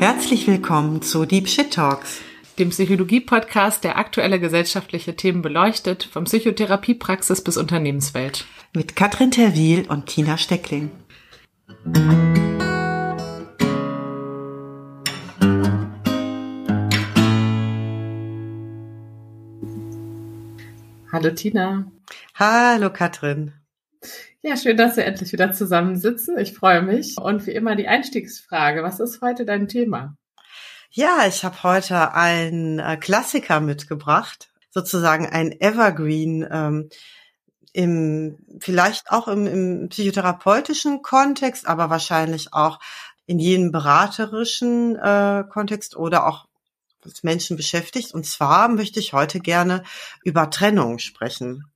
Herzlich willkommen zu Deep Shit Talks, dem Psychologie-Podcast, der aktuelle gesellschaftliche Themen beleuchtet, vom Psychotherapiepraxis bis Unternehmenswelt. Mit Katrin Terwil und Tina Steckling. Hallo Tina. Hallo Katrin. Ja, schön, dass wir endlich wieder zusammensitzen. Ich freue mich. Und wie immer die Einstiegsfrage. Was ist heute dein Thema? Ja, ich habe heute einen äh, Klassiker mitgebracht, sozusagen ein Evergreen. Ähm, im, vielleicht auch im, im psychotherapeutischen Kontext, aber wahrscheinlich auch in jedem beraterischen äh, Kontext oder auch was Menschen beschäftigt. Und zwar möchte ich heute gerne über Trennung sprechen.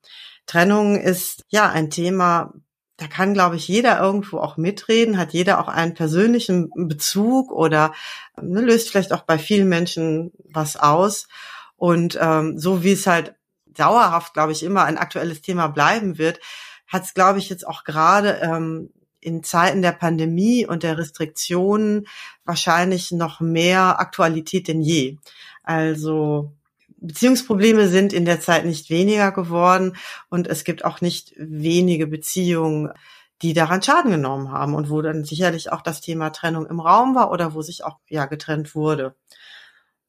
Trennung ist ja ein Thema, da kann, glaube ich, jeder irgendwo auch mitreden, hat jeder auch einen persönlichen Bezug oder ne, löst vielleicht auch bei vielen Menschen was aus. Und ähm, so wie es halt dauerhaft, glaube ich, immer ein aktuelles Thema bleiben wird, hat es, glaube ich, jetzt auch gerade ähm, in Zeiten der Pandemie und der Restriktionen wahrscheinlich noch mehr Aktualität denn je. Also Beziehungsprobleme sind in der Zeit nicht weniger geworden und es gibt auch nicht wenige Beziehungen, die daran Schaden genommen haben und wo dann sicherlich auch das Thema Trennung im Raum war oder wo sich auch ja getrennt wurde.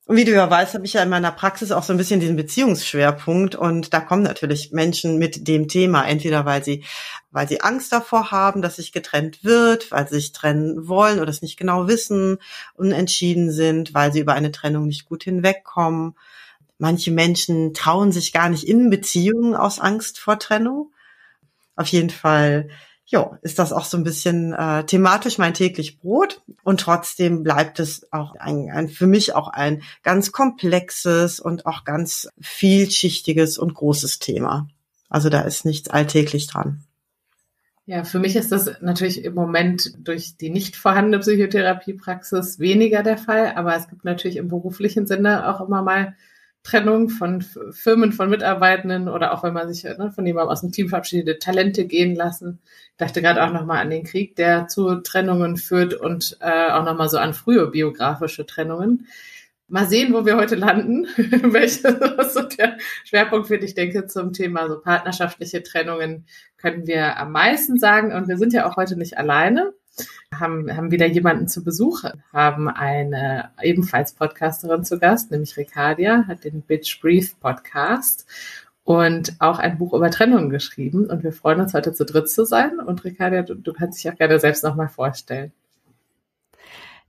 Und wie du ja weißt, habe ich ja in meiner Praxis auch so ein bisschen diesen Beziehungsschwerpunkt und da kommen natürlich Menschen mit dem Thema, entweder weil sie, weil sie Angst davor haben, dass sich getrennt wird, weil sie sich trennen wollen oder es nicht genau wissen, unentschieden sind, weil sie über eine Trennung nicht gut hinwegkommen Manche Menschen trauen sich gar nicht in Beziehungen aus Angst vor Trennung. Auf jeden Fall, ja, ist das auch so ein bisschen äh, thematisch mein täglich Brot. Und trotzdem bleibt es auch ein, ein, für mich auch ein ganz komplexes und auch ganz vielschichtiges und großes Thema. Also da ist nichts alltäglich dran. Ja, für mich ist das natürlich im Moment durch die nicht vorhandene Psychotherapiepraxis weniger der Fall, aber es gibt natürlich im beruflichen Sinne auch immer mal Trennung von Firmen, von Mitarbeitenden oder auch wenn man sich ne, von jemandem aus dem Team verabschiedet, Talente gehen lassen. Ich dachte gerade auch nochmal an den Krieg, der zu Trennungen führt und äh, auch nochmal so an frühe biografische Trennungen. Mal sehen, wo wir heute landen, welcher so der Schwerpunkt wird. Ich denke, zum Thema so partnerschaftliche Trennungen können wir am meisten sagen. Und wir sind ja auch heute nicht alleine haben, haben wieder jemanden zu Besuch, haben eine ebenfalls Podcasterin zu Gast, nämlich Ricardia, hat den Bitch Brief Podcast und auch ein Buch über Trennung geschrieben. Und wir freuen uns heute zu dritt zu sein. Und Ricardia, du, du kannst dich auch gerne selbst nochmal vorstellen.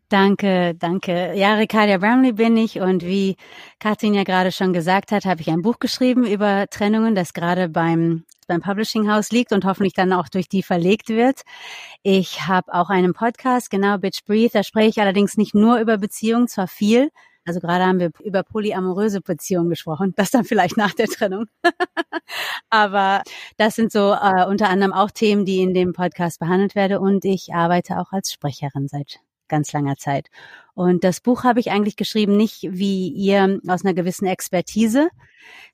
Danke, danke. Ja, Ricardia Bramley bin ich und wie Katrin ja gerade schon gesagt hat, habe ich ein Buch geschrieben über Trennungen, das gerade beim beim Publishing House liegt und hoffentlich dann auch durch die verlegt wird. Ich habe auch einen Podcast, genau Bitch Breathe. Da spreche ich allerdings nicht nur über Beziehungen, zwar viel. Also gerade haben wir über polyamoröse Beziehungen gesprochen, das dann vielleicht nach der Trennung. Aber das sind so äh, unter anderem auch Themen, die in dem Podcast behandelt werden und ich arbeite auch als Sprecherin seit ganz langer Zeit. Und das Buch habe ich eigentlich geschrieben, nicht wie ihr aus einer gewissen Expertise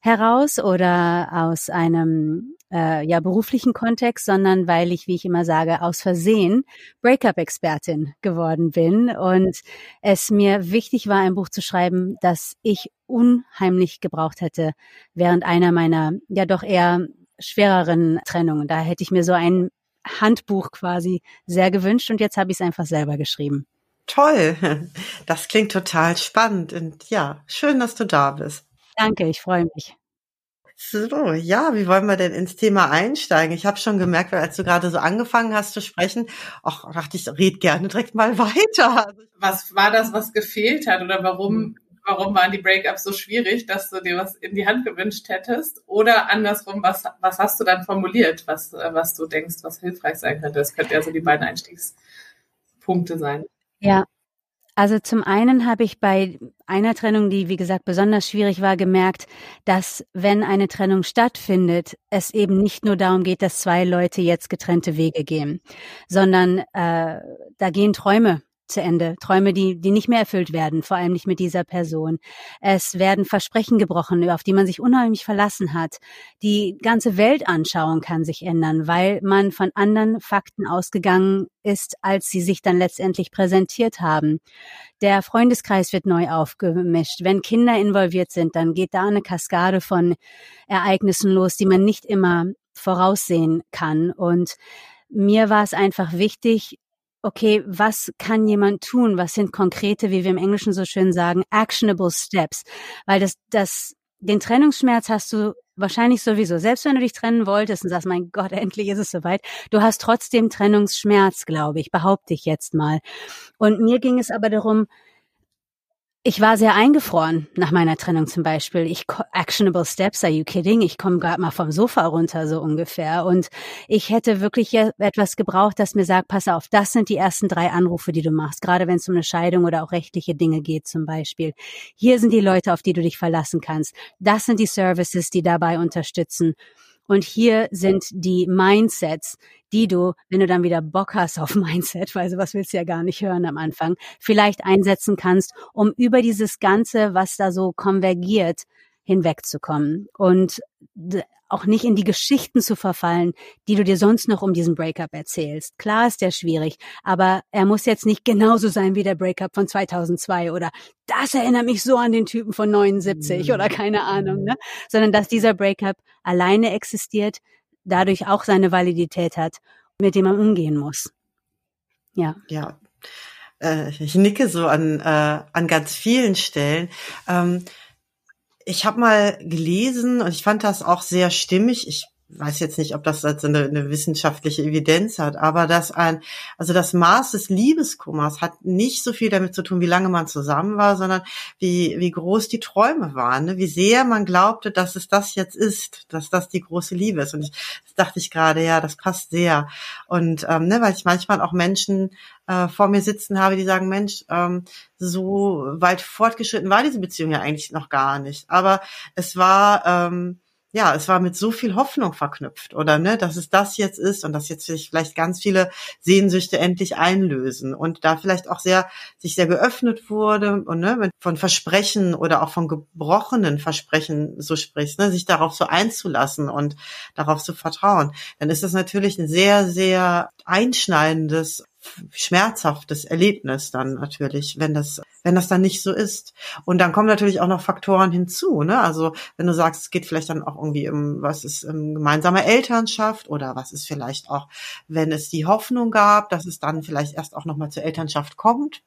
heraus oder aus einem äh, ja beruflichen Kontext, sondern weil ich, wie ich immer sage, aus Versehen Breakup-Expertin geworden bin und es mir wichtig war, ein Buch zu schreiben, das ich unheimlich gebraucht hätte während einer meiner ja doch eher schwereren Trennungen. Da hätte ich mir so ein Handbuch quasi sehr gewünscht und jetzt habe ich es einfach selber geschrieben. Toll, das klingt total spannend und ja, schön, dass du da bist. Danke, ich freue mich. So, ja, wie wollen wir denn ins Thema einsteigen? Ich habe schon gemerkt, als du gerade so angefangen hast zu sprechen, ach, dachte ich, red gerne direkt mal weiter. Was war das, was gefehlt hat oder warum hm warum waren die Breakups so schwierig, dass du dir was in die Hand gewünscht hättest? Oder andersrum, was, was hast du dann formuliert, was, äh, was du denkst, was hilfreich sein könnte? Das könnten ja so die beiden Einstiegspunkte sein. Ja. Also zum einen habe ich bei einer Trennung, die wie gesagt besonders schwierig war, gemerkt, dass wenn eine Trennung stattfindet, es eben nicht nur darum geht, dass zwei Leute jetzt getrennte Wege gehen, sondern äh, da gehen Träume zu Ende. Träume, die, die nicht mehr erfüllt werden, vor allem nicht mit dieser Person. Es werden Versprechen gebrochen, auf die man sich unheimlich verlassen hat. Die ganze Weltanschauung kann sich ändern, weil man von anderen Fakten ausgegangen ist, als sie sich dann letztendlich präsentiert haben. Der Freundeskreis wird neu aufgemischt. Wenn Kinder involviert sind, dann geht da eine Kaskade von Ereignissen los, die man nicht immer voraussehen kann. Und mir war es einfach wichtig, okay, was kann jemand tun? Was sind konkrete, wie wir im Englischen so schön sagen, actionable steps? Weil das, das, den Trennungsschmerz hast du wahrscheinlich sowieso. Selbst wenn du dich trennen wolltest und sagst, mein Gott, endlich ist es soweit, du hast trotzdem Trennungsschmerz, glaube ich, behaupte ich jetzt mal. Und mir ging es aber darum, ich war sehr eingefroren nach meiner Trennung zum Beispiel. Ich actionable steps, are you kidding? Ich komme gerade mal vom Sofa runter so ungefähr und ich hätte wirklich etwas gebraucht, das mir sagt, pass auf, das sind die ersten drei Anrufe, die du machst, gerade wenn es um eine Scheidung oder auch rechtliche Dinge geht zum Beispiel. Hier sind die Leute, auf die du dich verlassen kannst. Das sind die Services, die dabei unterstützen. Und hier sind die Mindsets, die du, wenn du dann wieder Bock hast auf Mindset, weil sowas willst du ja gar nicht hören am Anfang, vielleicht einsetzen kannst, um über dieses Ganze, was da so konvergiert, hinwegzukommen. Und auch nicht in die Geschichten zu verfallen, die du dir sonst noch um diesen Breakup erzählst. Klar ist der schwierig, aber er muss jetzt nicht genauso sein wie der Breakup von 2002 oder das erinnert mich so an den Typen von 79 mhm. oder keine Ahnung, ne? Sondern dass dieser Breakup alleine existiert, dadurch auch seine Validität hat, mit dem man umgehen muss. Ja. Ja. Äh, ich nicke so an, äh, an ganz vielen Stellen. Ähm, ich habe mal gelesen und ich fand das auch sehr stimmig. Ich weiß jetzt nicht, ob das eine, eine wissenschaftliche Evidenz hat, aber dass ein, also das Maß des Liebeskummers hat nicht so viel damit zu tun, wie lange man zusammen war, sondern wie, wie groß die Träume waren, ne? wie sehr man glaubte, dass es das jetzt ist, dass das die große Liebe ist. Und ich, das dachte ich gerade, ja, das passt sehr. Und ähm, ne, weil ich manchmal auch Menschen äh, vor mir sitzen habe, die sagen, Mensch, ähm, so weit fortgeschritten war diese Beziehung ja eigentlich noch gar nicht. Aber es war ähm, ja, es war mit so viel Hoffnung verknüpft, oder ne, dass es das jetzt ist und dass jetzt sich vielleicht ganz viele Sehnsüchte endlich einlösen und da vielleicht auch sehr sich sehr geöffnet wurde und ne, von Versprechen oder auch von gebrochenen Versprechen so sprichst, ne, sich darauf so einzulassen und darauf zu vertrauen, dann ist das natürlich ein sehr sehr einschneidendes schmerzhaftes Erlebnis dann natürlich, wenn das, wenn das dann nicht so ist. Und dann kommen natürlich auch noch Faktoren hinzu, ne? Also wenn du sagst, es geht vielleicht dann auch irgendwie um, was ist um gemeinsame Elternschaft oder was ist vielleicht auch, wenn es die Hoffnung gab, dass es dann vielleicht erst auch nochmal zur Elternschaft kommt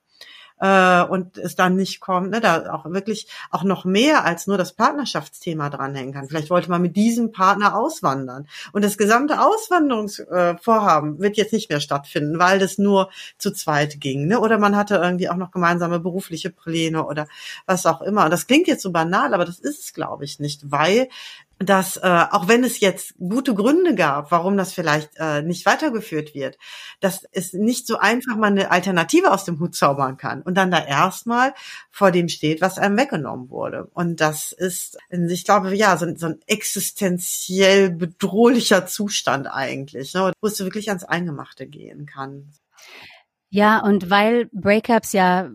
äh, und es dann nicht kommt, ne, da auch wirklich auch noch mehr als nur das Partnerschaftsthema dranhängen kann. Vielleicht wollte man mit diesem Partner auswandern und das gesamte Auswanderungsvorhaben äh, wird jetzt nicht mehr stattfinden, weil das nur zu zweit ging, ne? Oder man hatte irgendwie auch noch gemeinsame berufliche Pläne oder was auch immer. Das klingt jetzt so banal, aber das ist es, glaube ich, nicht, weil dass äh, auch wenn es jetzt gute Gründe gab, warum das vielleicht äh, nicht weitergeführt wird, dass es nicht so einfach mal eine Alternative aus dem Hut zaubern kann und dann da erstmal vor dem steht, was einem weggenommen wurde. Und das ist, ich glaube, ja, so, so ein existenziell bedrohlicher Zustand eigentlich, ne, wo es wirklich ans Eingemachte gehen kann. Ja, und weil Breakups ja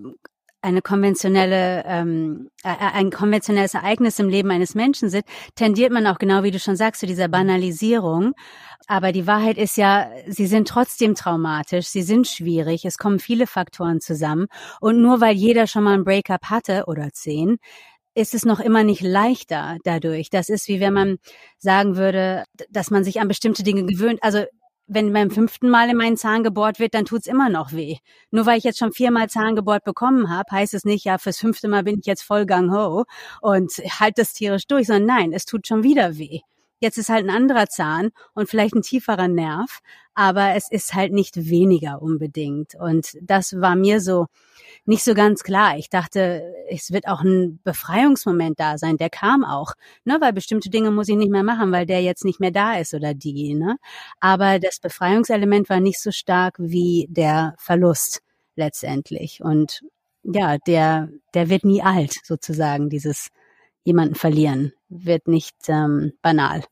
eine konventionelle, ähm, äh, ein konventionelles Ereignis im Leben eines Menschen sind, tendiert man auch genau, wie du schon sagst, zu dieser Banalisierung. Aber die Wahrheit ist ja, sie sind trotzdem traumatisch, sie sind schwierig, es kommen viele Faktoren zusammen. Und nur weil jeder schon mal ein Breakup hatte oder zehn, ist es noch immer nicht leichter dadurch. Das ist wie wenn man sagen würde, dass man sich an bestimmte Dinge gewöhnt. Also wenn beim fünften Mal in meinen Zahn gebohrt wird, dann tut's immer noch weh. Nur weil ich jetzt schon viermal Zahn gebohrt bekommen habe, heißt es nicht, ja, fürs fünfte Mal bin ich jetzt voll gang ho und halt das tierisch durch, sondern nein, es tut schon wieder weh. Jetzt ist halt ein anderer Zahn und vielleicht ein tieferer Nerv, aber es ist halt nicht weniger unbedingt. Und das war mir so nicht so ganz klar. Ich dachte, es wird auch ein Befreiungsmoment da sein. Der kam auch, ne, weil bestimmte Dinge muss ich nicht mehr machen, weil der jetzt nicht mehr da ist oder die, ne. Aber das Befreiungselement war nicht so stark wie der Verlust letztendlich. Und ja, der, der wird nie alt, sozusagen, dieses jemanden verlieren, wird nicht ähm, banal.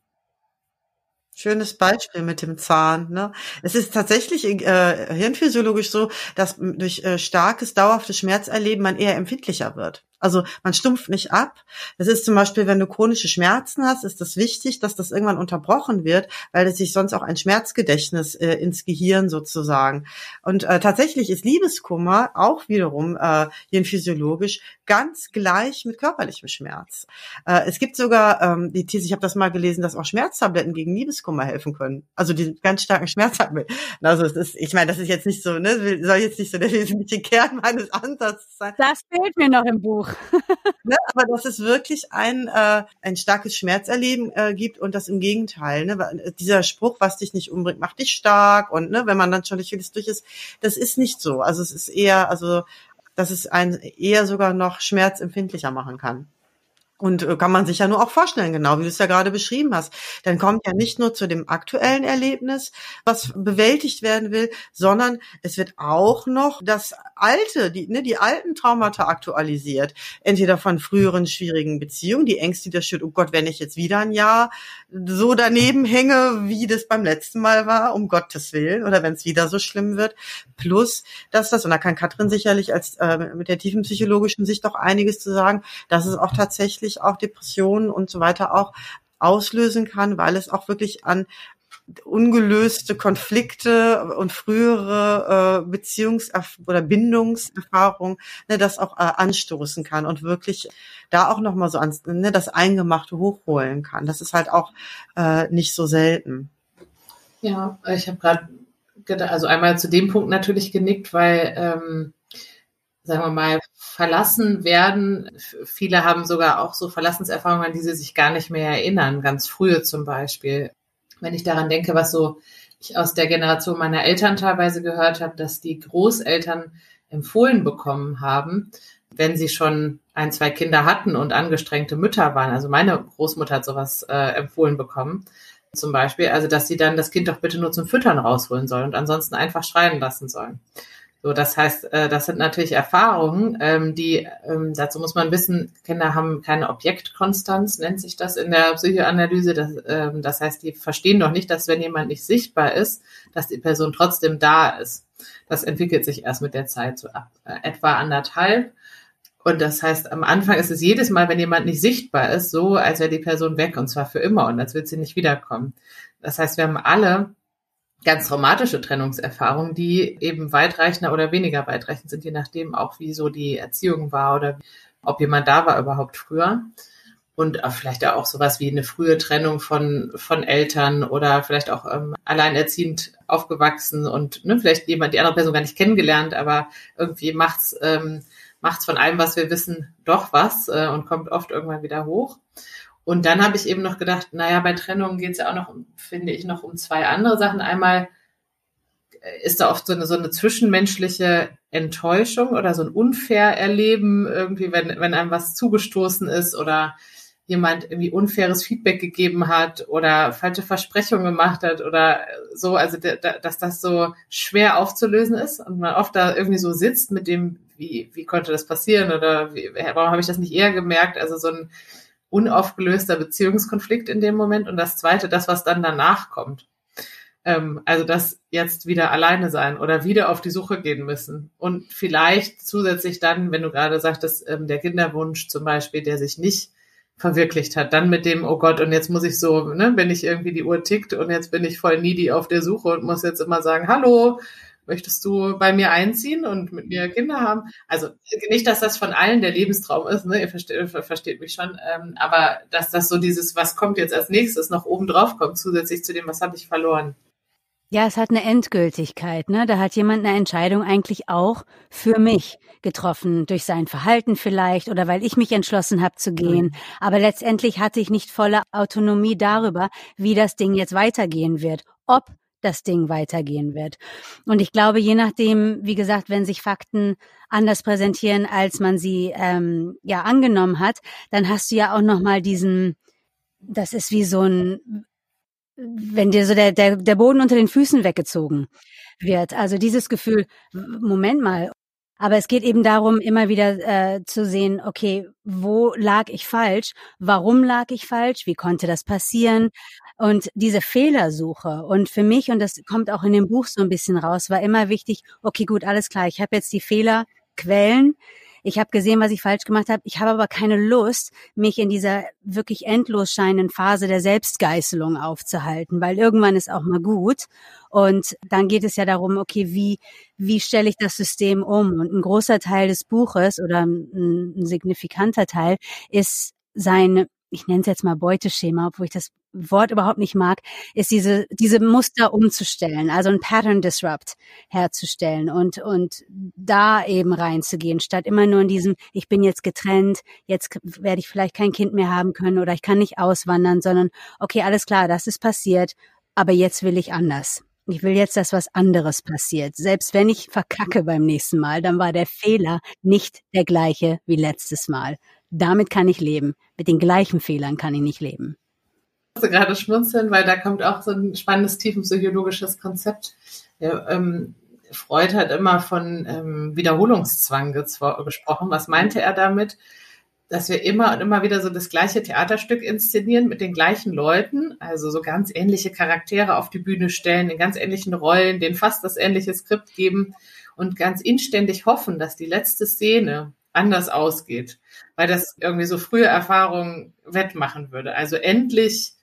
Schönes Beispiel mit dem Zahn. Ne? Es ist tatsächlich äh, hirnphysiologisch so, dass durch äh, starkes, dauerhaftes Schmerzerleben man eher empfindlicher wird. Also man stumpft nicht ab. Das ist zum Beispiel, wenn du chronische Schmerzen hast, ist das wichtig, dass das irgendwann unterbrochen wird, weil es sich sonst auch ein Schmerzgedächtnis äh, ins Gehirn sozusagen. Und äh, tatsächlich ist Liebeskummer auch wiederum äh, physiologisch ganz gleich mit körperlichem Schmerz. Äh, es gibt sogar ähm, die These, ich habe das mal gelesen, dass auch Schmerztabletten gegen Liebeskummer helfen können. Also die ganz starken Schmerztabletten. Also es ist, ich meine, das ist jetzt nicht so, ne, soll jetzt nicht so der wesentliche Kern meines Ansatzes sein. Das fehlt mir noch im Buch. ne, aber dass es wirklich ein, äh, ein starkes Schmerzerleben äh, gibt und das im Gegenteil. Ne, äh, dieser Spruch, was dich nicht umbringt, macht dich stark und ne, wenn man dann schon durch vieles durch ist, das ist nicht so. Also es ist eher, also dass es einen eher sogar noch schmerzempfindlicher machen kann. Und äh, kann man sich ja nur auch vorstellen, genau wie du es ja gerade beschrieben hast. Dann kommt ja nicht nur zu dem aktuellen Erlebnis, was bewältigt werden will, sondern es wird auch noch das alte, die, ne, die alten Traumata aktualisiert. Entweder von früheren schwierigen Beziehungen, die Ängste, die das steht, oh Gott, wenn ich jetzt wieder ein Jahr so daneben hänge, wie das beim letzten Mal war, um Gottes Willen, oder wenn es wieder so schlimm wird. Plus, dass das, und da kann Katrin sicherlich als äh, mit der tiefen psychologischen Sicht doch einiges zu sagen, dass es auch tatsächlich auch Depressionen und so weiter auch auslösen kann, weil es auch wirklich an ungelöste Konflikte und frühere äh, Beziehungs- oder Bindungserfahrungen, ne, das auch äh, anstoßen kann und wirklich da auch nochmal so ans, ne, das Eingemachte hochholen kann. Das ist halt auch äh, nicht so selten. Ja, ich habe gerade also einmal zu dem Punkt natürlich genickt, weil ähm, sagen wir mal, verlassen werden. Viele haben sogar auch so Verlassenserfahrungen, an die sie sich gar nicht mehr erinnern, ganz frühe zum Beispiel wenn ich daran denke, was so ich aus der Generation meiner Eltern teilweise gehört habe, dass die Großeltern empfohlen bekommen haben, wenn sie schon ein, zwei Kinder hatten und angestrengte Mütter waren. Also meine Großmutter hat sowas äh, empfohlen bekommen, zum Beispiel. Also, dass sie dann das Kind doch bitte nur zum Füttern rausholen soll und ansonsten einfach schreien lassen sollen. So, das heißt, äh, das sind natürlich Erfahrungen, ähm, die, ähm, dazu muss man wissen, Kinder haben keine Objektkonstanz, nennt sich das in der Psychoanalyse. Das, ähm, das heißt, die verstehen doch nicht, dass wenn jemand nicht sichtbar ist, dass die Person trotzdem da ist. Das entwickelt sich erst mit der Zeit, so ab äh, etwa anderthalb. Und das heißt, am Anfang ist es jedes Mal, wenn jemand nicht sichtbar ist, so, als wäre die Person weg und zwar für immer und als würde sie nicht wiederkommen. Das heißt, wir haben alle ganz traumatische Trennungserfahrungen, die eben weitreichender oder weniger weitreichend sind, je nachdem auch, wie so die Erziehung war oder ob jemand da war überhaupt früher. Und vielleicht auch sowas wie eine frühe Trennung von, von Eltern oder vielleicht auch ähm, alleinerziehend aufgewachsen und ne, vielleicht jemand, die andere Person gar nicht kennengelernt, aber irgendwie macht's, ähm, macht's von allem, was wir wissen, doch was äh, und kommt oft irgendwann wieder hoch. Und dann habe ich eben noch gedacht, naja, bei Trennungen geht es ja auch noch, finde ich, noch um zwei andere Sachen. Einmal äh, ist da oft so eine, so eine zwischenmenschliche Enttäuschung oder so ein unfair Erleben, irgendwie, wenn, wenn einem was zugestoßen ist oder jemand irgendwie unfaires Feedback gegeben hat oder falsche Versprechungen gemacht hat oder so, also dass das so schwer aufzulösen ist und man oft da irgendwie so sitzt mit dem, wie, wie konnte das passieren oder wie, warum habe ich das nicht eher gemerkt? Also so ein unaufgelöster Beziehungskonflikt in dem Moment und das zweite, das, was dann danach kommt. Ähm, also das jetzt wieder alleine sein oder wieder auf die Suche gehen müssen und vielleicht zusätzlich dann, wenn du gerade sagtest, ähm, der Kinderwunsch zum Beispiel, der sich nicht verwirklicht hat, dann mit dem, oh Gott, und jetzt muss ich so, ne, wenn ich irgendwie die Uhr tickt und jetzt bin ich voll needy auf der Suche und muss jetzt immer sagen, hallo, möchtest du bei mir einziehen und mit mir Kinder haben? Also nicht, dass das von allen der Lebenstraum ist, ne? ihr versteht, versteht mich schon, ähm, aber dass das so dieses, was kommt jetzt als nächstes, noch oben drauf kommt, zusätzlich zu dem, was habe ich verloren. Ja, es hat eine Endgültigkeit, ne? Da hat jemand eine Entscheidung eigentlich auch für mich getroffen, durch sein Verhalten vielleicht oder weil ich mich entschlossen habe zu gehen. Mhm. Aber letztendlich hatte ich nicht volle Autonomie darüber, wie das Ding jetzt weitergehen wird. Ob das Ding weitergehen wird. Und ich glaube, je nachdem, wie gesagt, wenn sich Fakten anders präsentieren, als man sie ähm, ja angenommen hat, dann hast du ja auch noch mal diesen, das ist wie so ein, wenn dir so der, der, der Boden unter den Füßen weggezogen wird. Also dieses Gefühl, Moment mal, Aber es geht eben darum, immer wieder äh, zu sehen, okay, wo lag ich falsch? Warum lag ich falsch? Wie konnte das passieren? Und diese Fehlersuche und für mich, und das kommt auch in dem Buch so ein bisschen raus, war immer wichtig, okay, gut, alles klar, ich habe jetzt die Fehlerquellen, ich habe gesehen, was ich falsch gemacht habe. Ich habe aber keine Lust, mich in dieser wirklich endlos scheinenden Phase der Selbstgeißelung aufzuhalten, weil irgendwann ist auch mal gut. Und dann geht es ja darum, okay, wie, wie stelle ich das System um? Und ein großer Teil des Buches oder ein, ein signifikanter Teil ist sein ich nenne es jetzt mal Beuteschema, obwohl ich das Wort überhaupt nicht mag, ist diese, diese Muster umzustellen, also ein Pattern Disrupt herzustellen und, und da eben reinzugehen, statt immer nur in diesem, ich bin jetzt getrennt, jetzt werde ich vielleicht kein Kind mehr haben können oder ich kann nicht auswandern, sondern okay, alles klar, das ist passiert, aber jetzt will ich anders. Ich will jetzt, dass was anderes passiert. Selbst wenn ich verkacke beim nächsten Mal, dann war der Fehler nicht der gleiche wie letztes Mal. Damit kann ich leben. Mit den gleichen Fehlern kann ich nicht leben musste gerade schmunzeln, weil da kommt auch so ein spannendes tiefenpsychologisches Konzept. Ja, ähm, Freud hat immer von ähm, Wiederholungszwang gesprochen. Was meinte er damit? Dass wir immer und immer wieder so das gleiche Theaterstück inszenieren mit den gleichen Leuten, also so ganz ähnliche Charaktere auf die Bühne stellen, in ganz ähnlichen Rollen, denen fast das ähnliche Skript geben und ganz inständig hoffen, dass die letzte Szene anders ausgeht, weil das irgendwie so frühe Erfahrungen wettmachen würde. Also endlich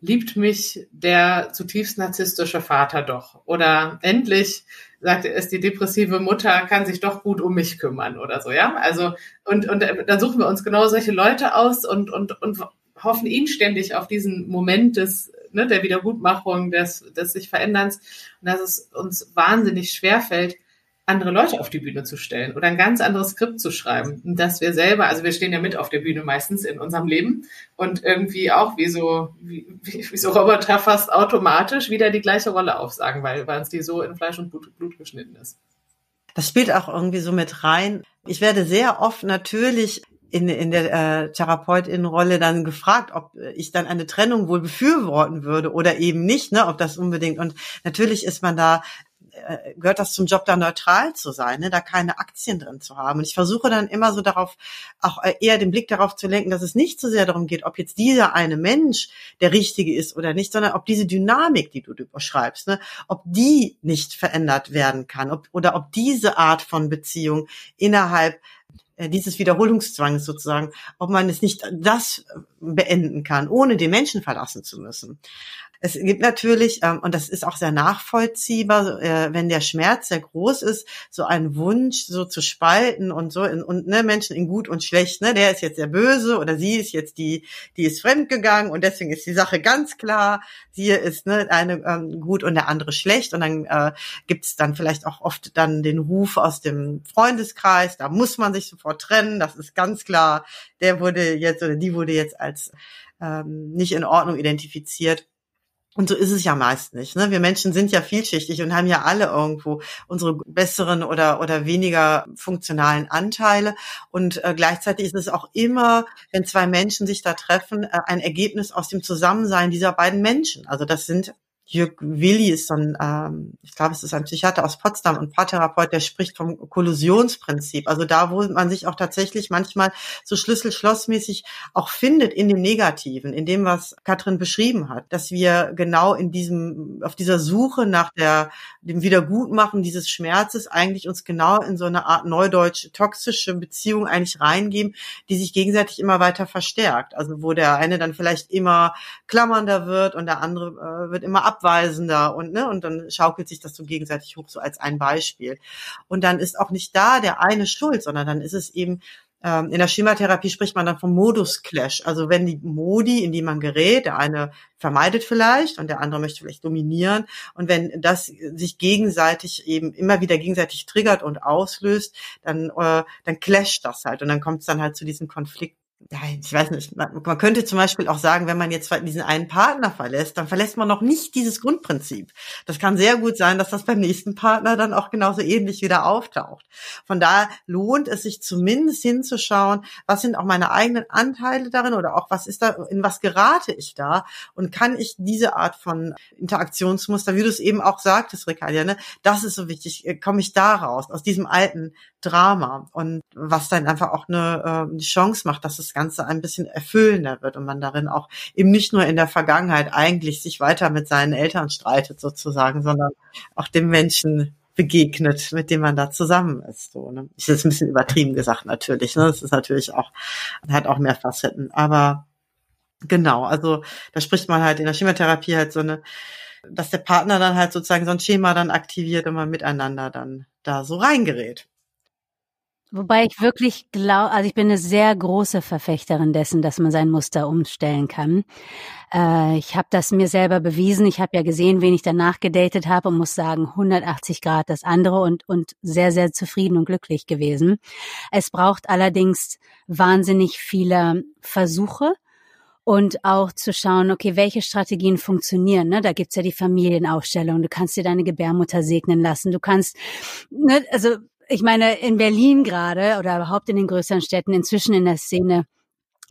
liebt mich der zutiefst narzisstische Vater doch. Oder endlich sagt es, die depressive Mutter kann sich doch gut um mich kümmern oder so, ja. Also, und, und dann suchen wir uns genau solche Leute aus und, und, und hoffen inständig auf diesen Moment des, ne, der Wiedergutmachung, des, des sich Veränderns. Und dass es uns wahnsinnig schwerfällt, andere Leute auf die Bühne zu stellen oder ein ganz anderes Skript zu schreiben. Dass wir selber, also wir stehen ja mit auf der Bühne meistens in unserem Leben und irgendwie auch wie so, wie, wie so Roboter fast automatisch wieder die gleiche Rolle aufsagen, weil, weil uns die so in Fleisch und Blut, Blut geschnitten ist. Das spielt auch irgendwie so mit rein. Ich werde sehr oft natürlich in, in der äh, Therapeutin-Rolle dann gefragt, ob ich dann eine Trennung wohl befürworten würde oder eben nicht, ne, ob das unbedingt. Und natürlich ist man da äh, gehört das zum Job, da neutral zu sein, ne? da keine Aktien drin zu haben. Und ich versuche dann immer so darauf, auch äh, eher den Blick darauf zu lenken, dass es nicht so sehr darum geht, ob jetzt dieser eine Mensch der richtige ist oder nicht, sondern ob diese Dynamik, die du überschreibst, ne, ob die nicht verändert werden kann, ob, oder ob diese Art von Beziehung innerhalb äh, dieses Wiederholungszwangs sozusagen, ob man es nicht das beenden kann, ohne den Menschen verlassen zu müssen. Es gibt natürlich, ähm, und das ist auch sehr nachvollziehbar, äh, wenn der Schmerz sehr groß ist, so ein Wunsch, so zu spalten und so, in, und ne, Menschen in gut und schlecht, ne, der ist jetzt der Böse oder sie ist jetzt die, die ist fremdgegangen und deswegen ist die Sache ganz klar, sie ist ne, eine ähm, gut und der andere schlecht und dann äh, gibt es dann vielleicht auch oft dann den Ruf aus dem Freundeskreis, da muss man sich sofort trennen, das ist ganz klar, der wurde jetzt oder die wurde jetzt als ähm, nicht in Ordnung identifiziert. Und so ist es ja meist nicht. Ne? Wir Menschen sind ja vielschichtig und haben ja alle irgendwo unsere besseren oder, oder weniger funktionalen Anteile. Und äh, gleichzeitig ist es auch immer, wenn zwei Menschen sich da treffen, äh, ein Ergebnis aus dem Zusammensein dieser beiden Menschen. Also das sind Jörg Willi ist so ein, ähm, ich glaube, es ist ein Psychiater aus Potsdam und Paartherapeut, der spricht vom Kollusionsprinzip. Also da, wo man sich auch tatsächlich manchmal so schlüssel-schlossmäßig auch findet in dem Negativen, in dem, was Katrin beschrieben hat, dass wir genau in diesem, auf dieser Suche nach der, dem Wiedergutmachen dieses Schmerzes eigentlich uns genau in so eine Art neudeutsch toxische Beziehung eigentlich reingeben, die sich gegenseitig immer weiter verstärkt. Also wo der eine dann vielleicht immer klammernder wird und der andere äh, wird immer ab abweisender und ne und dann schaukelt sich das so gegenseitig hoch so als ein Beispiel und dann ist auch nicht da der eine schuld, sondern dann ist es eben ähm, in der Schematherapie spricht man dann vom Modus-Clash. Also wenn die Modi, in die man gerät, der eine vermeidet vielleicht und der andere möchte vielleicht dominieren. Und wenn das sich gegenseitig eben immer wieder gegenseitig triggert und auslöst, dann, äh, dann clasht das halt. Und dann kommt es dann halt zu diesen Konflikten. Nein, ich weiß nicht. Man, man, könnte zum Beispiel auch sagen, wenn man jetzt diesen einen Partner verlässt, dann verlässt man noch nicht dieses Grundprinzip. Das kann sehr gut sein, dass das beim nächsten Partner dann auch genauso ähnlich wieder auftaucht. Von daher lohnt es sich zumindest hinzuschauen, was sind auch meine eigenen Anteile darin oder auch was ist da, in was gerate ich da und kann ich diese Art von Interaktionsmuster, wie du es eben auch sagtest, Ricardia, ne, das ist so wichtig, äh, komme ich da raus, aus diesem alten Drama und was dann einfach auch eine, äh, Chance macht, dass das Ganze ein bisschen erfüllender wird und man darin auch eben nicht nur in der Vergangenheit eigentlich sich weiter mit seinen Eltern streitet sozusagen, sondern auch dem Menschen begegnet, mit dem man da zusammen ist. So, ne? Ist jetzt ein bisschen übertrieben gesagt natürlich. Ne? Das ist natürlich auch, hat auch mehr Facetten. Aber genau, also da spricht man halt in der Schematherapie halt so eine, dass der Partner dann halt sozusagen so ein Schema dann aktiviert und man miteinander dann da so reingerät. Wobei ich wirklich glaube, also ich bin eine sehr große Verfechterin dessen, dass man sein Muster umstellen kann. Äh, ich habe das mir selber bewiesen. Ich habe ja gesehen, wen ich danach gedatet habe und muss sagen, 180 Grad das andere und, und sehr, sehr zufrieden und glücklich gewesen. Es braucht allerdings wahnsinnig viele Versuche und auch zu schauen, okay, welche Strategien funktionieren. Ne? Da gibt's ja die Familienaufstellung, du kannst dir deine Gebärmutter segnen lassen, du kannst, ne, also ich meine, in Berlin gerade oder überhaupt in den größeren Städten inzwischen in der Szene,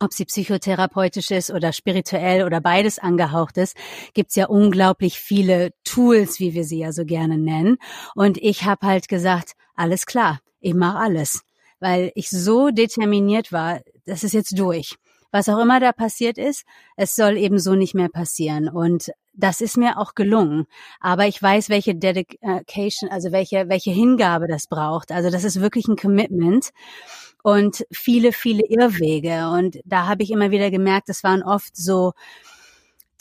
ob sie psychotherapeutisch ist oder spirituell oder beides angehaucht ist, gibt's ja unglaublich viele Tools, wie wir sie ja so gerne nennen. Und ich habe halt gesagt, alles klar, ich mache alles, weil ich so determiniert war, das ist jetzt durch was auch immer da passiert ist, es soll eben so nicht mehr passieren. Und das ist mir auch gelungen. Aber ich weiß, welche Dedication, also welche, welche Hingabe das braucht. Also das ist wirklich ein Commitment und viele, viele Irrwege. Und da habe ich immer wieder gemerkt, es waren oft so,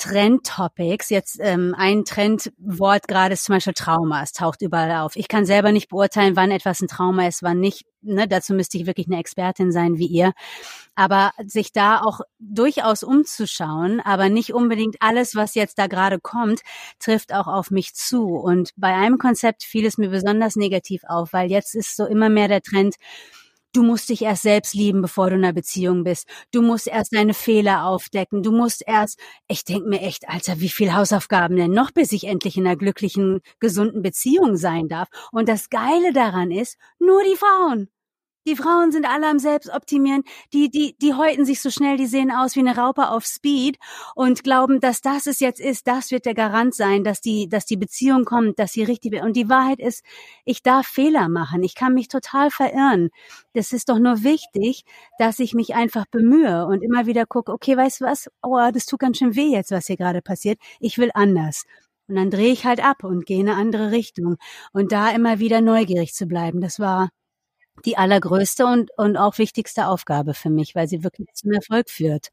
Trendtopics. Jetzt ähm, ein Trendwort gerade ist zum Beispiel Trauma. Es taucht überall auf. Ich kann selber nicht beurteilen, wann etwas ein Trauma ist, wann nicht. Ne, dazu müsste ich wirklich eine Expertin sein wie ihr. Aber sich da auch durchaus umzuschauen, aber nicht unbedingt alles, was jetzt da gerade kommt, trifft auch auf mich zu. Und bei einem Konzept fiel es mir besonders negativ auf, weil jetzt ist so immer mehr der Trend, Du musst dich erst selbst lieben, bevor du in einer Beziehung bist. Du musst erst deine Fehler aufdecken. Du musst erst, ich denk mir echt, Alter, wie viel Hausaufgaben denn noch, bis ich endlich in einer glücklichen, gesunden Beziehung sein darf. Und das Geile daran ist, nur die Frauen. Die Frauen sind alle am Selbstoptimieren. Die, die, die häuten sich so schnell, die sehen aus wie eine Raupe auf Speed und glauben, dass das es jetzt ist, das wird der Garant sein, dass die, dass die Beziehung kommt, dass sie richtig wird. Und die Wahrheit ist, ich darf Fehler machen. Ich kann mich total verirren. Das ist doch nur wichtig, dass ich mich einfach bemühe und immer wieder gucke, okay, weißt du was? Oh, das tut ganz schön weh jetzt, was hier gerade passiert. Ich will anders. Und dann drehe ich halt ab und gehe in eine andere Richtung. Und da immer wieder neugierig zu bleiben, das war die allergrößte und, und auch wichtigste Aufgabe für mich, weil sie wirklich zum Erfolg führt.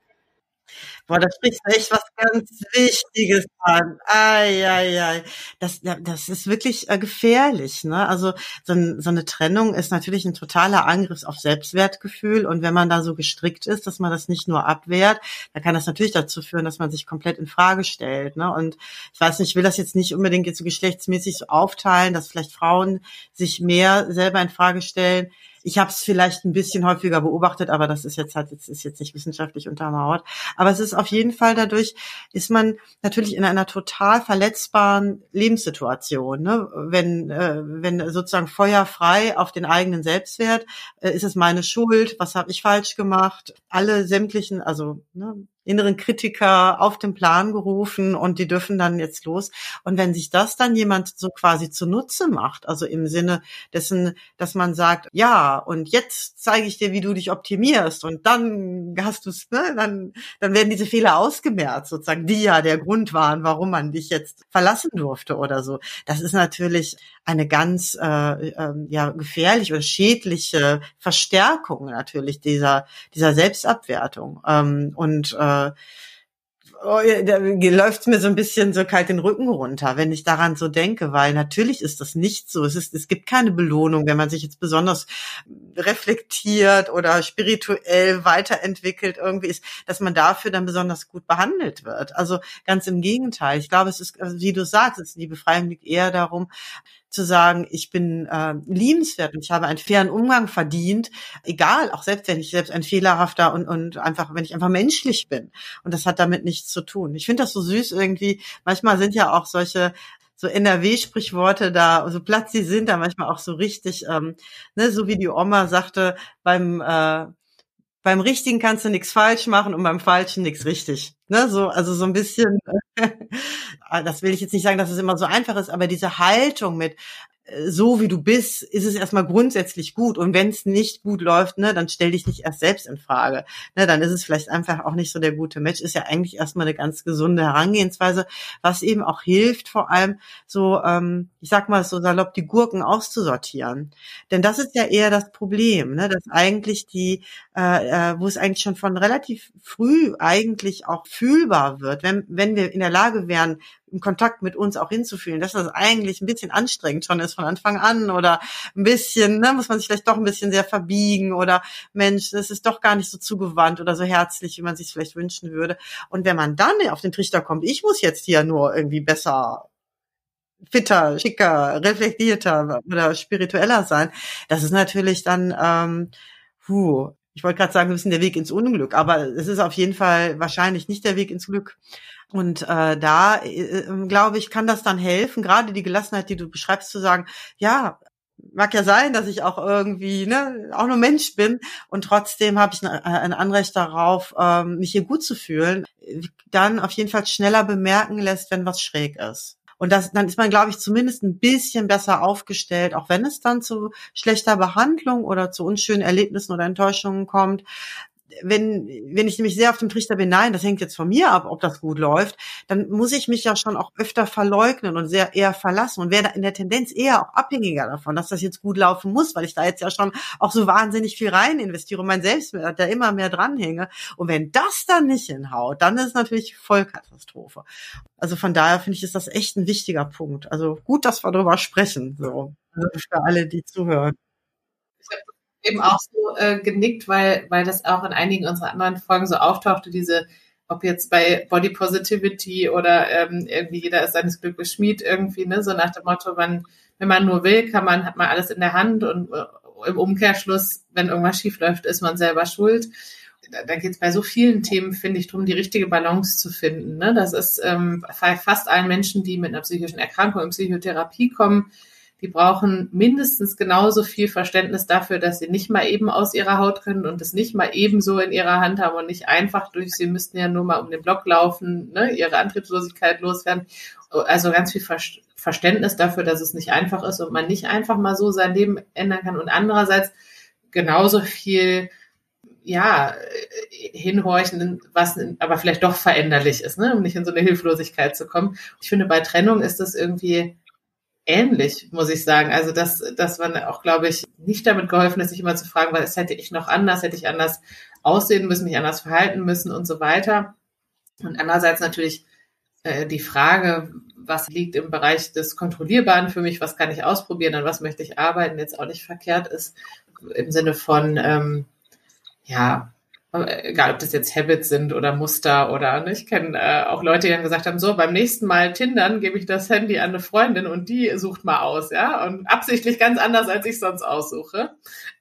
Boah, da sprichst du echt was ganz Wichtiges an. Ai, ai, ai. Das, das ist wirklich äh, gefährlich. Ne? Also so, ein, so eine Trennung ist natürlich ein totaler Angriff auf Selbstwertgefühl. Und wenn man da so gestrickt ist, dass man das nicht nur abwehrt, dann kann das natürlich dazu führen, dass man sich komplett in Frage stellt. Ne? Und ich weiß nicht, ich will das jetzt nicht unbedingt jetzt so geschlechtsmäßig so aufteilen, dass vielleicht Frauen sich mehr selber in Frage stellen ich habe es vielleicht ein bisschen häufiger beobachtet, aber das ist jetzt halt jetzt ist jetzt nicht wissenschaftlich untermauert. Aber es ist auf jeden Fall dadurch ist man natürlich in einer total verletzbaren Lebenssituation. Ne? Wenn äh, wenn sozusagen Feuer frei auf den eigenen Selbstwert, äh, ist es meine Schuld? Was habe ich falsch gemacht? Alle sämtlichen, also ne, inneren Kritiker auf den Plan gerufen und die dürfen dann jetzt los. Und wenn sich das dann jemand so quasi zunutze macht, also im Sinne dessen, dass man sagt, ja, und jetzt zeige ich dir, wie du dich optimierst und dann hast du es, ne, dann, dann werden diese Fehler ausgemerzt, sozusagen, die ja der Grund waren, warum man dich jetzt verlassen durfte oder so. Das ist natürlich eine ganz äh, äh, ja gefährliche oder schädliche Verstärkung natürlich dieser dieser Selbstabwertung ähm, und äh, oh, da läuft mir so ein bisschen so kalt den Rücken runter, wenn ich daran so denke, weil natürlich ist das nicht so. Es ist, es gibt keine Belohnung, wenn man sich jetzt besonders reflektiert oder spirituell weiterentwickelt irgendwie ist, dass man dafür dann besonders gut behandelt wird. Also ganz im Gegenteil. Ich glaube, es ist, wie du sagst, die Befreiung liegt eher darum, zu sagen, ich bin äh, liebenswert und ich habe einen fairen Umgang verdient, egal, auch selbst wenn ich selbst ein fehlerhafter und, und einfach, wenn ich einfach menschlich bin. Und das hat damit nichts zu tun. Ich finde das so süß irgendwie. Manchmal sind ja auch solche so NRW-Sprichworte da, so platt sie sind, da manchmal auch so richtig, ähm, ne, so wie die Oma sagte, beim äh, beim Richtigen kannst du nichts falsch machen und beim Falschen nichts richtig. Ne, so, also so ein bisschen, das will ich jetzt nicht sagen, dass es immer so einfach ist, aber diese Haltung mit, so wie du bist, ist es erstmal grundsätzlich gut. Und wenn es nicht gut läuft, ne, dann stell dich nicht erst selbst in Frage. Ne, dann ist es vielleicht einfach auch nicht so der gute Match. Ist ja eigentlich erstmal eine ganz gesunde Herangehensweise, was eben auch hilft, vor allem so, ähm, ich sag mal so salopp, die Gurken auszusortieren. Denn das ist ja eher das Problem, ne, dass eigentlich die, äh, äh, wo es eigentlich schon von relativ früh eigentlich auch fühlbar wird, wenn, wenn wir in der Lage wären, im Kontakt mit uns auch hinzufühlen, dass das eigentlich ein bisschen anstrengend schon ist von Anfang an oder ein bisschen, ne, muss man sich vielleicht doch ein bisschen sehr verbiegen oder Mensch, das ist doch gar nicht so zugewandt oder so herzlich, wie man sich vielleicht wünschen würde. Und wenn man dann auf den Trichter kommt, ich muss jetzt hier nur irgendwie besser fitter, schicker, reflektierter oder spiritueller sein, das ist natürlich dann, ähm, puh, ich wollte gerade sagen, wir sind der Weg ins Unglück, aber es ist auf jeden Fall wahrscheinlich nicht der Weg ins Glück. Und äh, da, äh, ähm, glaube ich, kann das dann helfen, gerade die Gelassenheit, die du beschreibst, zu sagen, ja, mag ja sein, dass ich auch irgendwie ne, auch nur Mensch bin und trotzdem habe ich ein, ein Anrecht darauf, ähm, mich hier gut zu fühlen, dann auf jeden Fall schneller bemerken lässt, wenn was schräg ist. Und das, dann ist man, glaube ich, zumindest ein bisschen besser aufgestellt, auch wenn es dann zu schlechter Behandlung oder zu unschönen Erlebnissen oder Enttäuschungen kommt, wenn, wenn ich nämlich sehr auf dem Trichter bin, nein, das hängt jetzt von mir ab, ob das gut läuft, dann muss ich mich ja schon auch öfter verleugnen und sehr eher verlassen und werde in der Tendenz eher auch abhängiger davon, dass das jetzt gut laufen muss, weil ich da jetzt ja schon auch so wahnsinnig viel rein investiere und mein Selbstwert da immer mehr dranhänge. Und wenn das dann nicht hinhaut, dann ist es natürlich Vollkatastrophe. Also von daher finde ich, ist das echt ein wichtiger Punkt. Also gut, dass wir darüber sprechen, so. Also für alle, die zuhören eben auch so äh, genickt, weil, weil das auch in einigen unserer anderen Folgen so auftauchte, diese, ob jetzt bei Body Positivity oder ähm, irgendwie jeder ist seines Glückes Schmied irgendwie, ne, so nach dem Motto, man, wenn man nur will, kann man, hat man alles in der Hand und äh, im Umkehrschluss, wenn irgendwas schief läuft, ist man selber schuld. Da, da geht es bei so vielen Themen, finde ich, darum, die richtige Balance zu finden. Ne? Das ist ähm, bei fast allen Menschen, die mit einer psychischen Erkrankung in Psychotherapie kommen, die brauchen mindestens genauso viel Verständnis dafür, dass sie nicht mal eben aus ihrer Haut können und es nicht mal ebenso in ihrer Hand haben und nicht einfach durch, sie müssten ja nur mal um den Block laufen, ne, ihre Antriebslosigkeit loswerden. Also ganz viel Verständnis dafür, dass es nicht einfach ist und man nicht einfach mal so sein Leben ändern kann und andererseits genauso viel ja, hinhorchen, was aber vielleicht doch veränderlich ist, ne, um nicht in so eine Hilflosigkeit zu kommen. Ich finde, bei Trennung ist das irgendwie ähnlich, muss ich sagen. Also dass, dass man auch, glaube ich, nicht damit geholfen ist, sich immer zu fragen, was hätte ich noch anders, hätte ich anders aussehen müssen, mich anders verhalten müssen und so weiter. Und andererseits natürlich äh, die Frage, was liegt im Bereich des Kontrollierbaren für mich, was kann ich ausprobieren, an was möchte ich arbeiten, jetzt auch nicht verkehrt ist, im Sinne von, ähm, ja, egal ob das jetzt Habits sind oder Muster oder ne, ich kenne äh, auch Leute, die dann gesagt haben, so beim nächsten Mal Tindern gebe ich das Handy an eine Freundin und die sucht mal aus, ja, und absichtlich ganz anders, als ich sonst aussuche.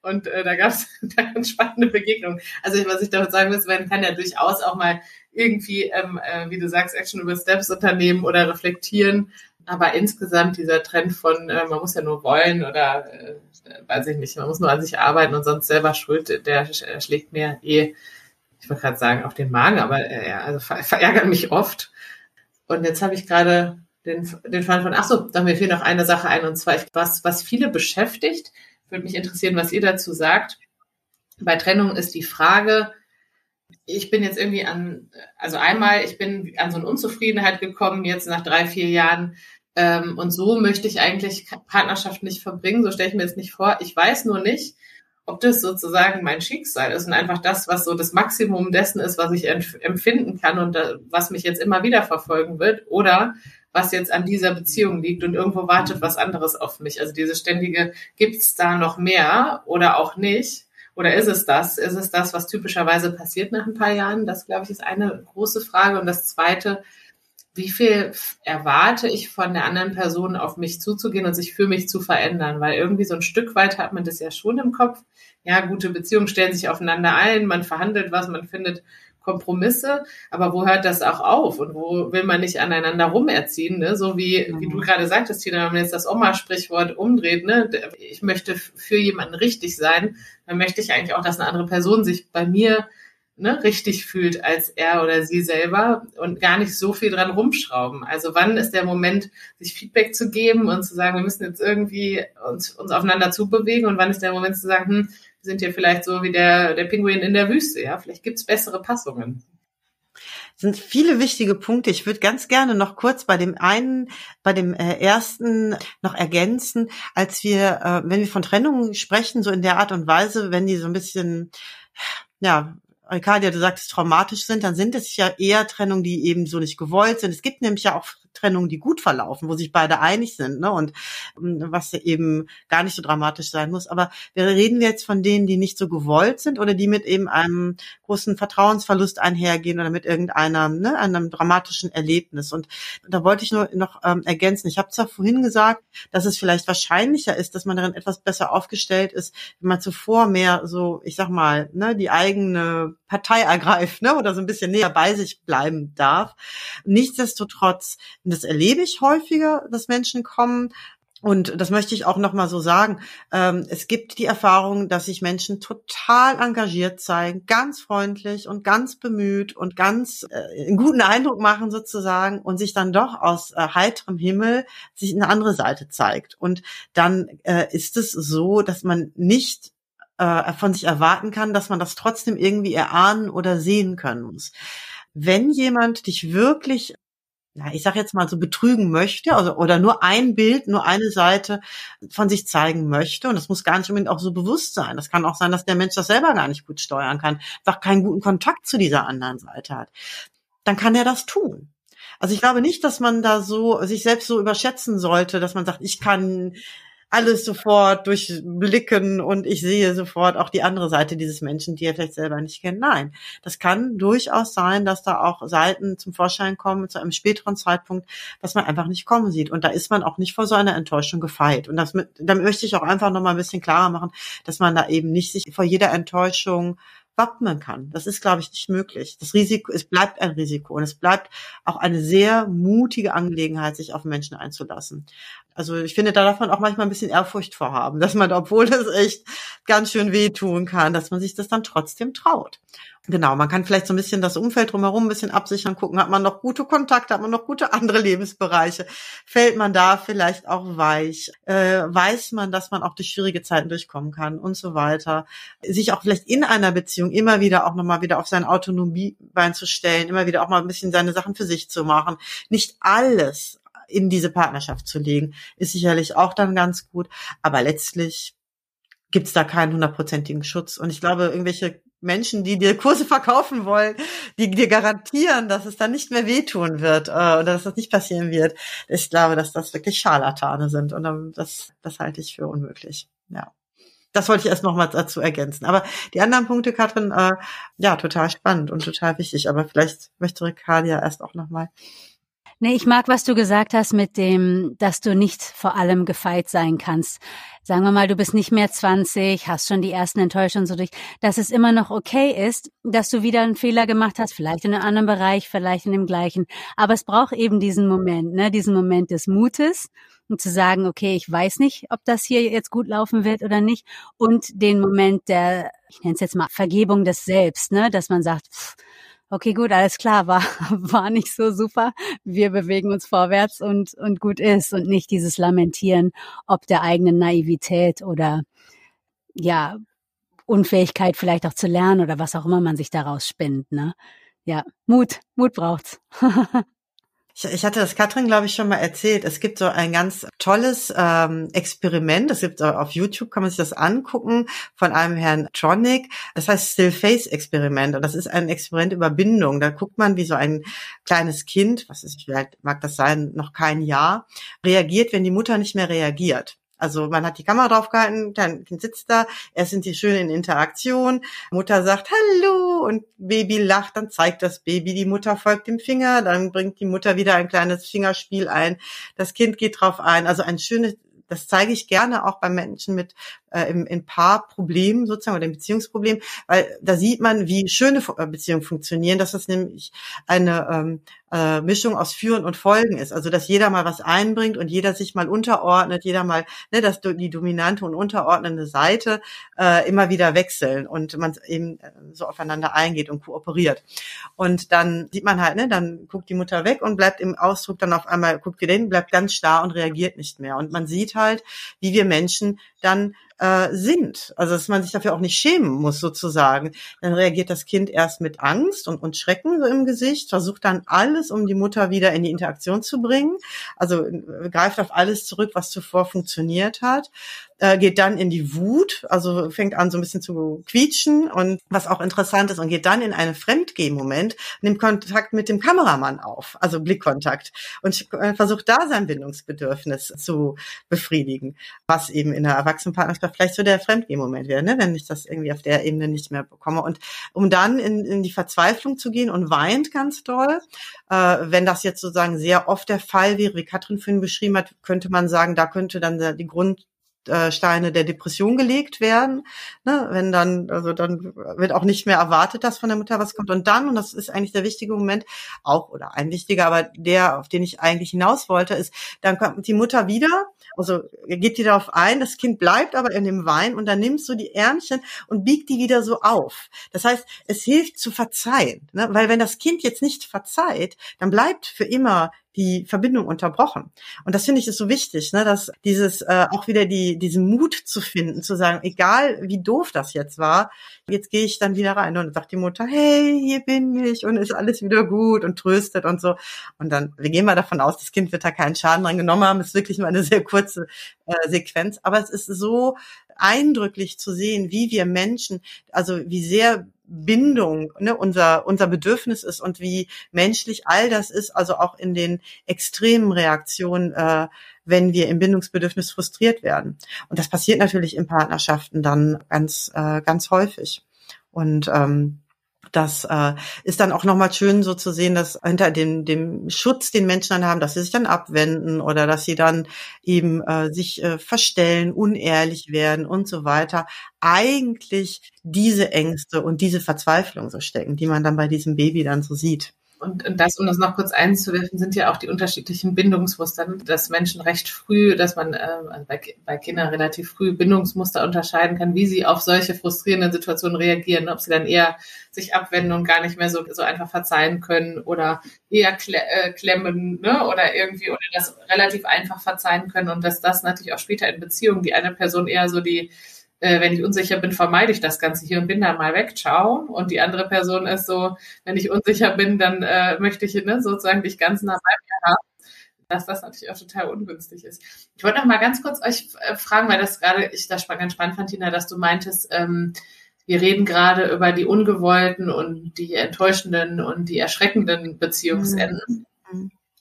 Und äh, da gab es ganz spannende Begegnungen. Also was ich damit sagen will, man kann ja durchaus auch mal irgendwie, ähm, äh, wie du sagst, Action über Steps unternehmen oder reflektieren. Aber insgesamt dieser Trend von, äh, man muss ja nur wollen oder äh, weiß ich nicht, man muss nur an sich arbeiten und sonst selber schuld, der schlägt mir eh, ich wollte gerade sagen, auf den Magen, aber äh, also ver verärgert mich oft. Und jetzt habe ich gerade den, den Fall von, ach so, da mir fehlt noch eine Sache ein, und zwar, was, was viele beschäftigt, würde mich interessieren, was ihr dazu sagt. Bei Trennung ist die Frage, ich bin jetzt irgendwie an, also einmal, ich bin an so eine Unzufriedenheit gekommen, jetzt nach drei, vier Jahren, ähm, und so möchte ich eigentlich Partnerschaft nicht verbringen, so stelle ich mir das nicht vor. Ich weiß nur nicht, ob das sozusagen mein Schicksal ist und einfach das, was so das Maximum dessen ist, was ich empfinden kann und äh, was mich jetzt immer wieder verfolgen wird oder was jetzt an dieser Beziehung liegt und irgendwo wartet was anderes auf mich. Also diese ständige, gibt es da noch mehr oder auch nicht? Oder ist es das? Ist es das, was typischerweise passiert nach ein paar Jahren? Das, glaube ich, ist eine große Frage. Und das Zweite, wie viel erwarte ich von der anderen Person auf mich zuzugehen und sich für mich zu verändern? Weil irgendwie so ein Stück weit hat man das ja schon im Kopf. Ja, gute Beziehungen stellen sich aufeinander ein, man verhandelt was, man findet Kompromisse, aber wo hört das auch auf und wo will man nicht aneinander rumerziehen, ne? so wie, wie du mhm. gerade sagtest, Tina, wenn man jetzt das Oma-Sprichwort umdreht, ne? ich möchte für jemanden richtig sein, dann möchte ich eigentlich auch, dass eine andere Person sich bei mir ne, richtig fühlt als er oder sie selber und gar nicht so viel dran rumschrauben. Also wann ist der Moment, sich Feedback zu geben und zu sagen, wir müssen jetzt irgendwie uns, uns aufeinander zubewegen und wann ist der Moment zu sagen, hm, wir sind hier vielleicht so wie der, der Pinguin in der Wüste, ja, vielleicht gibt's bessere Passungen sind viele wichtige Punkte. Ich würde ganz gerne noch kurz bei dem einen, bei dem äh, ersten noch ergänzen, als wir, äh, wenn wir von Trennungen sprechen, so in der Art und Weise, wenn die so ein bisschen, ja, Arcadia, du sagst, traumatisch sind, dann sind es ja eher Trennungen, die eben so nicht gewollt sind. Es gibt nämlich ja auch Trennungen, die gut verlaufen, wo sich beide einig sind, ne? Und ähm, was eben gar nicht so dramatisch sein muss. Aber wir reden jetzt von denen, die nicht so gewollt sind oder die mit eben einem großen Vertrauensverlust einhergehen oder mit irgendeiner, ne, einem dramatischen Erlebnis. Und da wollte ich nur noch ähm, ergänzen. Ich habe zwar vorhin gesagt, dass es vielleicht wahrscheinlicher ist, dass man darin etwas besser aufgestellt ist, wenn man zuvor mehr so, ich sag mal, ne, die eigene Partei ergreift, ne, oder so ein bisschen näher bei sich bleiben darf. Nichtsdestotrotz und das erlebe ich häufiger, dass Menschen kommen. Und das möchte ich auch nochmal so sagen. Ähm, es gibt die Erfahrung, dass sich Menschen total engagiert zeigen, ganz freundlich und ganz bemüht und ganz äh, einen guten Eindruck machen sozusagen und sich dann doch aus äh, heiterem Himmel sich eine andere Seite zeigt. Und dann äh, ist es so, dass man nicht von sich erwarten kann, dass man das trotzdem irgendwie erahnen oder sehen können muss. Wenn jemand dich wirklich na, ich sag jetzt mal so betrügen möchte, also oder nur ein Bild, nur eine Seite von sich zeigen möchte. Und das muss gar nicht unbedingt auch so bewusst sein. Das kann auch sein, dass der Mensch das selber gar nicht gut steuern kann, einfach keinen guten Kontakt zu dieser anderen Seite hat. Dann kann er das tun. Also ich glaube nicht, dass man da so sich selbst so überschätzen sollte, dass man sagt, ich kann alles sofort durchblicken und ich sehe sofort auch die andere Seite dieses Menschen, die er vielleicht selber nicht kennt. Nein, das kann durchaus sein, dass da auch Seiten zum Vorschein kommen zu einem späteren Zeitpunkt, was man einfach nicht kommen sieht. Und da ist man auch nicht vor so einer Enttäuschung gefeit. Und das, damit möchte ich auch einfach nochmal ein bisschen klarer machen, dass man da eben nicht sich vor jeder Enttäuschung wappnen kann. Das ist, glaube ich, nicht möglich. Das Risiko, es bleibt ein Risiko und es bleibt auch eine sehr mutige Angelegenheit, sich auf Menschen einzulassen. Also ich finde, da darf man auch manchmal ein bisschen Ehrfurcht vorhaben, dass man, obwohl es echt ganz schön wehtun kann, dass man sich das dann trotzdem traut. Genau, man kann vielleicht so ein bisschen das Umfeld drumherum ein bisschen absichern, gucken, hat man noch gute Kontakte, hat man noch gute andere Lebensbereiche, fällt man da vielleicht auch weich, äh, weiß man, dass man auch durch schwierige Zeiten durchkommen kann und so weiter. Sich auch vielleicht in einer Beziehung immer wieder auch nochmal wieder auf sein Autonomiebein zu stellen, immer wieder auch mal ein bisschen seine Sachen für sich zu machen. Nicht alles in diese Partnerschaft zu legen, ist sicherlich auch dann ganz gut. Aber letztlich gibt's da keinen hundertprozentigen Schutz. Und ich glaube, irgendwelche Menschen, die dir Kurse verkaufen wollen, die dir garantieren, dass es dann nicht mehr wehtun wird äh, oder dass das nicht passieren wird. Ich glaube, dass das wirklich Scharlatane sind und das, das halte ich für unmöglich. Ja. Das wollte ich erst noch mal dazu ergänzen. Aber die anderen Punkte, Katrin, äh, ja, total spannend und total wichtig. Aber vielleicht möchte Ricardia erst auch noch mal Nee, ich mag, was du gesagt hast mit dem, dass du nicht vor allem gefeit sein kannst. Sagen wir mal, du bist nicht mehr 20, hast schon die ersten Enttäuschungen so durch, dass es immer noch okay ist, dass du wieder einen Fehler gemacht hast, vielleicht in einem anderen Bereich, vielleicht in dem gleichen. Aber es braucht eben diesen Moment, ne, diesen Moment des Mutes, um zu sagen, okay, ich weiß nicht, ob das hier jetzt gut laufen wird oder nicht. Und den Moment der, ich nenne es jetzt mal Vergebung des Selbst, ne, dass man sagt, pff, okay, gut, alles klar, war, war nicht so super. Wir bewegen uns vorwärts und, und gut ist und nicht dieses Lamentieren, ob der eigenen Naivität oder, ja, Unfähigkeit vielleicht auch zu lernen oder was auch immer man sich daraus spinnt, ne? Ja, Mut, Mut braucht's. Ich, ich hatte das Katrin, glaube ich, schon mal erzählt. Es gibt so ein ganz tolles ähm, Experiment. Es gibt auf YouTube, kann man sich das angucken, von einem Herrn Tronic. Das heißt Still Face Experiment. Und das ist ein Experiment über Bindung. Da guckt man, wie so ein kleines Kind, was ist, alt mag das sein, noch kein Jahr, reagiert, wenn die Mutter nicht mehr reagiert. Also man hat die Kamera draufgehalten, Kind sitzt da, erst sind die schön in Interaktion, Mutter sagt Hallo! Und Baby lacht, dann zeigt das Baby, die Mutter folgt dem Finger, dann bringt die Mutter wieder ein kleines Fingerspiel ein, das Kind geht drauf ein, also ein schönes das zeige ich gerne auch bei Menschen mit äh, im, in Paarproblemen sozusagen oder im Beziehungsproblem, weil da sieht man, wie schöne äh, Beziehungen funktionieren, dass das nämlich eine ähm, äh, Mischung aus Führen und Folgen ist. Also dass jeder mal was einbringt und jeder sich mal unterordnet, jeder mal, ne, dass die dominante und unterordnende Seite äh, immer wieder wechseln und man eben äh, so aufeinander eingeht und kooperiert. Und dann sieht man halt, ne, dann guckt die Mutter weg und bleibt im Ausdruck dann auf einmal, guckt wieder hin, bleibt ganz starr und reagiert nicht mehr. Und man sieht halt, wie wir Menschen dann äh, sind. Also dass man sich dafür auch nicht schämen muss sozusagen. Dann reagiert das Kind erst mit Angst und, und Schrecken so im Gesicht, versucht dann alles, um die Mutter wieder in die Interaktion zu bringen. Also äh, greift auf alles zurück, was zuvor funktioniert hat äh, geht dann in die Wut, also fängt an so ein bisschen zu quietschen und was auch interessant ist und geht dann in einen Fremdgeh-Moment, nimmt Kontakt mit dem Kameramann auf, also Blickkontakt und äh, versucht da sein Bindungsbedürfnis zu befriedigen, was eben in der Erwachsenenpartnerschaft vielleicht so der Fremdgeh-Moment wäre, ne? wenn ich das irgendwie auf der Ebene nicht mehr bekomme und um dann in, in die Verzweiflung zu gehen und weint ganz doll, äh, wenn das jetzt sozusagen sehr oft der Fall wäre, wie Katrin vorhin beschrieben hat, könnte man sagen, da könnte dann die Grund Steine der Depression gelegt werden. Ne? Wenn dann, also dann wird auch nicht mehr erwartet, dass von der Mutter was kommt. Und dann, und das ist eigentlich der wichtige Moment, auch oder ein wichtiger, aber der, auf den ich eigentlich hinaus wollte, ist, dann kommt die Mutter wieder, also geht die darauf ein, das Kind bleibt aber in dem Wein und dann nimmst du die Ärmchen und biegt die wieder so auf. Das heißt, es hilft zu verzeihen, ne? weil wenn das Kind jetzt nicht verzeiht, dann bleibt für immer die Verbindung unterbrochen. Und das finde ich ist so wichtig, ne, dass dieses äh, auch wieder die diesen Mut zu finden, zu sagen, egal wie doof das jetzt war, jetzt gehe ich dann wieder rein und sagt die Mutter, hey, hier bin ich und ist alles wieder gut und tröstet und so. Und dann, wir gehen mal davon aus, das Kind wird da keinen Schaden dran genommen haben. Es ist wirklich nur eine sehr kurze äh, Sequenz, aber es ist so eindrücklich zu sehen, wie wir Menschen, also wie sehr Bindung ne, unser, unser Bedürfnis ist und wie menschlich all das ist, also auch in den extremen Reaktionen, äh, wenn wir im Bindungsbedürfnis frustriert werden. Und das passiert natürlich in Partnerschaften dann ganz, äh, ganz häufig. Und ähm, das äh, ist dann auch nochmal schön so zu sehen, dass hinter dem, dem Schutz, den Menschen dann haben, dass sie sich dann abwenden oder dass sie dann eben äh, sich äh, verstellen, unehrlich werden und so weiter, eigentlich diese Ängste und diese Verzweiflung so stecken, die man dann bei diesem Baby dann so sieht. Und, und das, um das noch kurz einzuwerfen, sind ja auch die unterschiedlichen Bindungsmuster, dass Menschen recht früh, dass man äh, bei, bei Kindern relativ früh Bindungsmuster unterscheiden kann, wie sie auf solche frustrierenden Situationen reagieren, ob sie dann eher sich abwenden und gar nicht mehr so, so einfach verzeihen können oder eher kle äh, klemmen ne? oder irgendwie oder das relativ einfach verzeihen können und dass das natürlich auch später in Beziehungen die eine Person eher so die äh, wenn ich unsicher bin, vermeide ich das Ganze hier und bin dann mal weg, ciao. Und die andere Person ist so, wenn ich unsicher bin, dann äh, möchte ich ne, sozusagen dich ganz nah bei mir haben dass das natürlich auch total ungünstig ist. Ich wollte noch mal ganz kurz euch äh, fragen, weil das gerade ich das ganz spannend fand, Tina, dass du meintest, ähm, wir reden gerade über die ungewollten und die enttäuschenden und die erschreckenden Beziehungsenden. Mhm.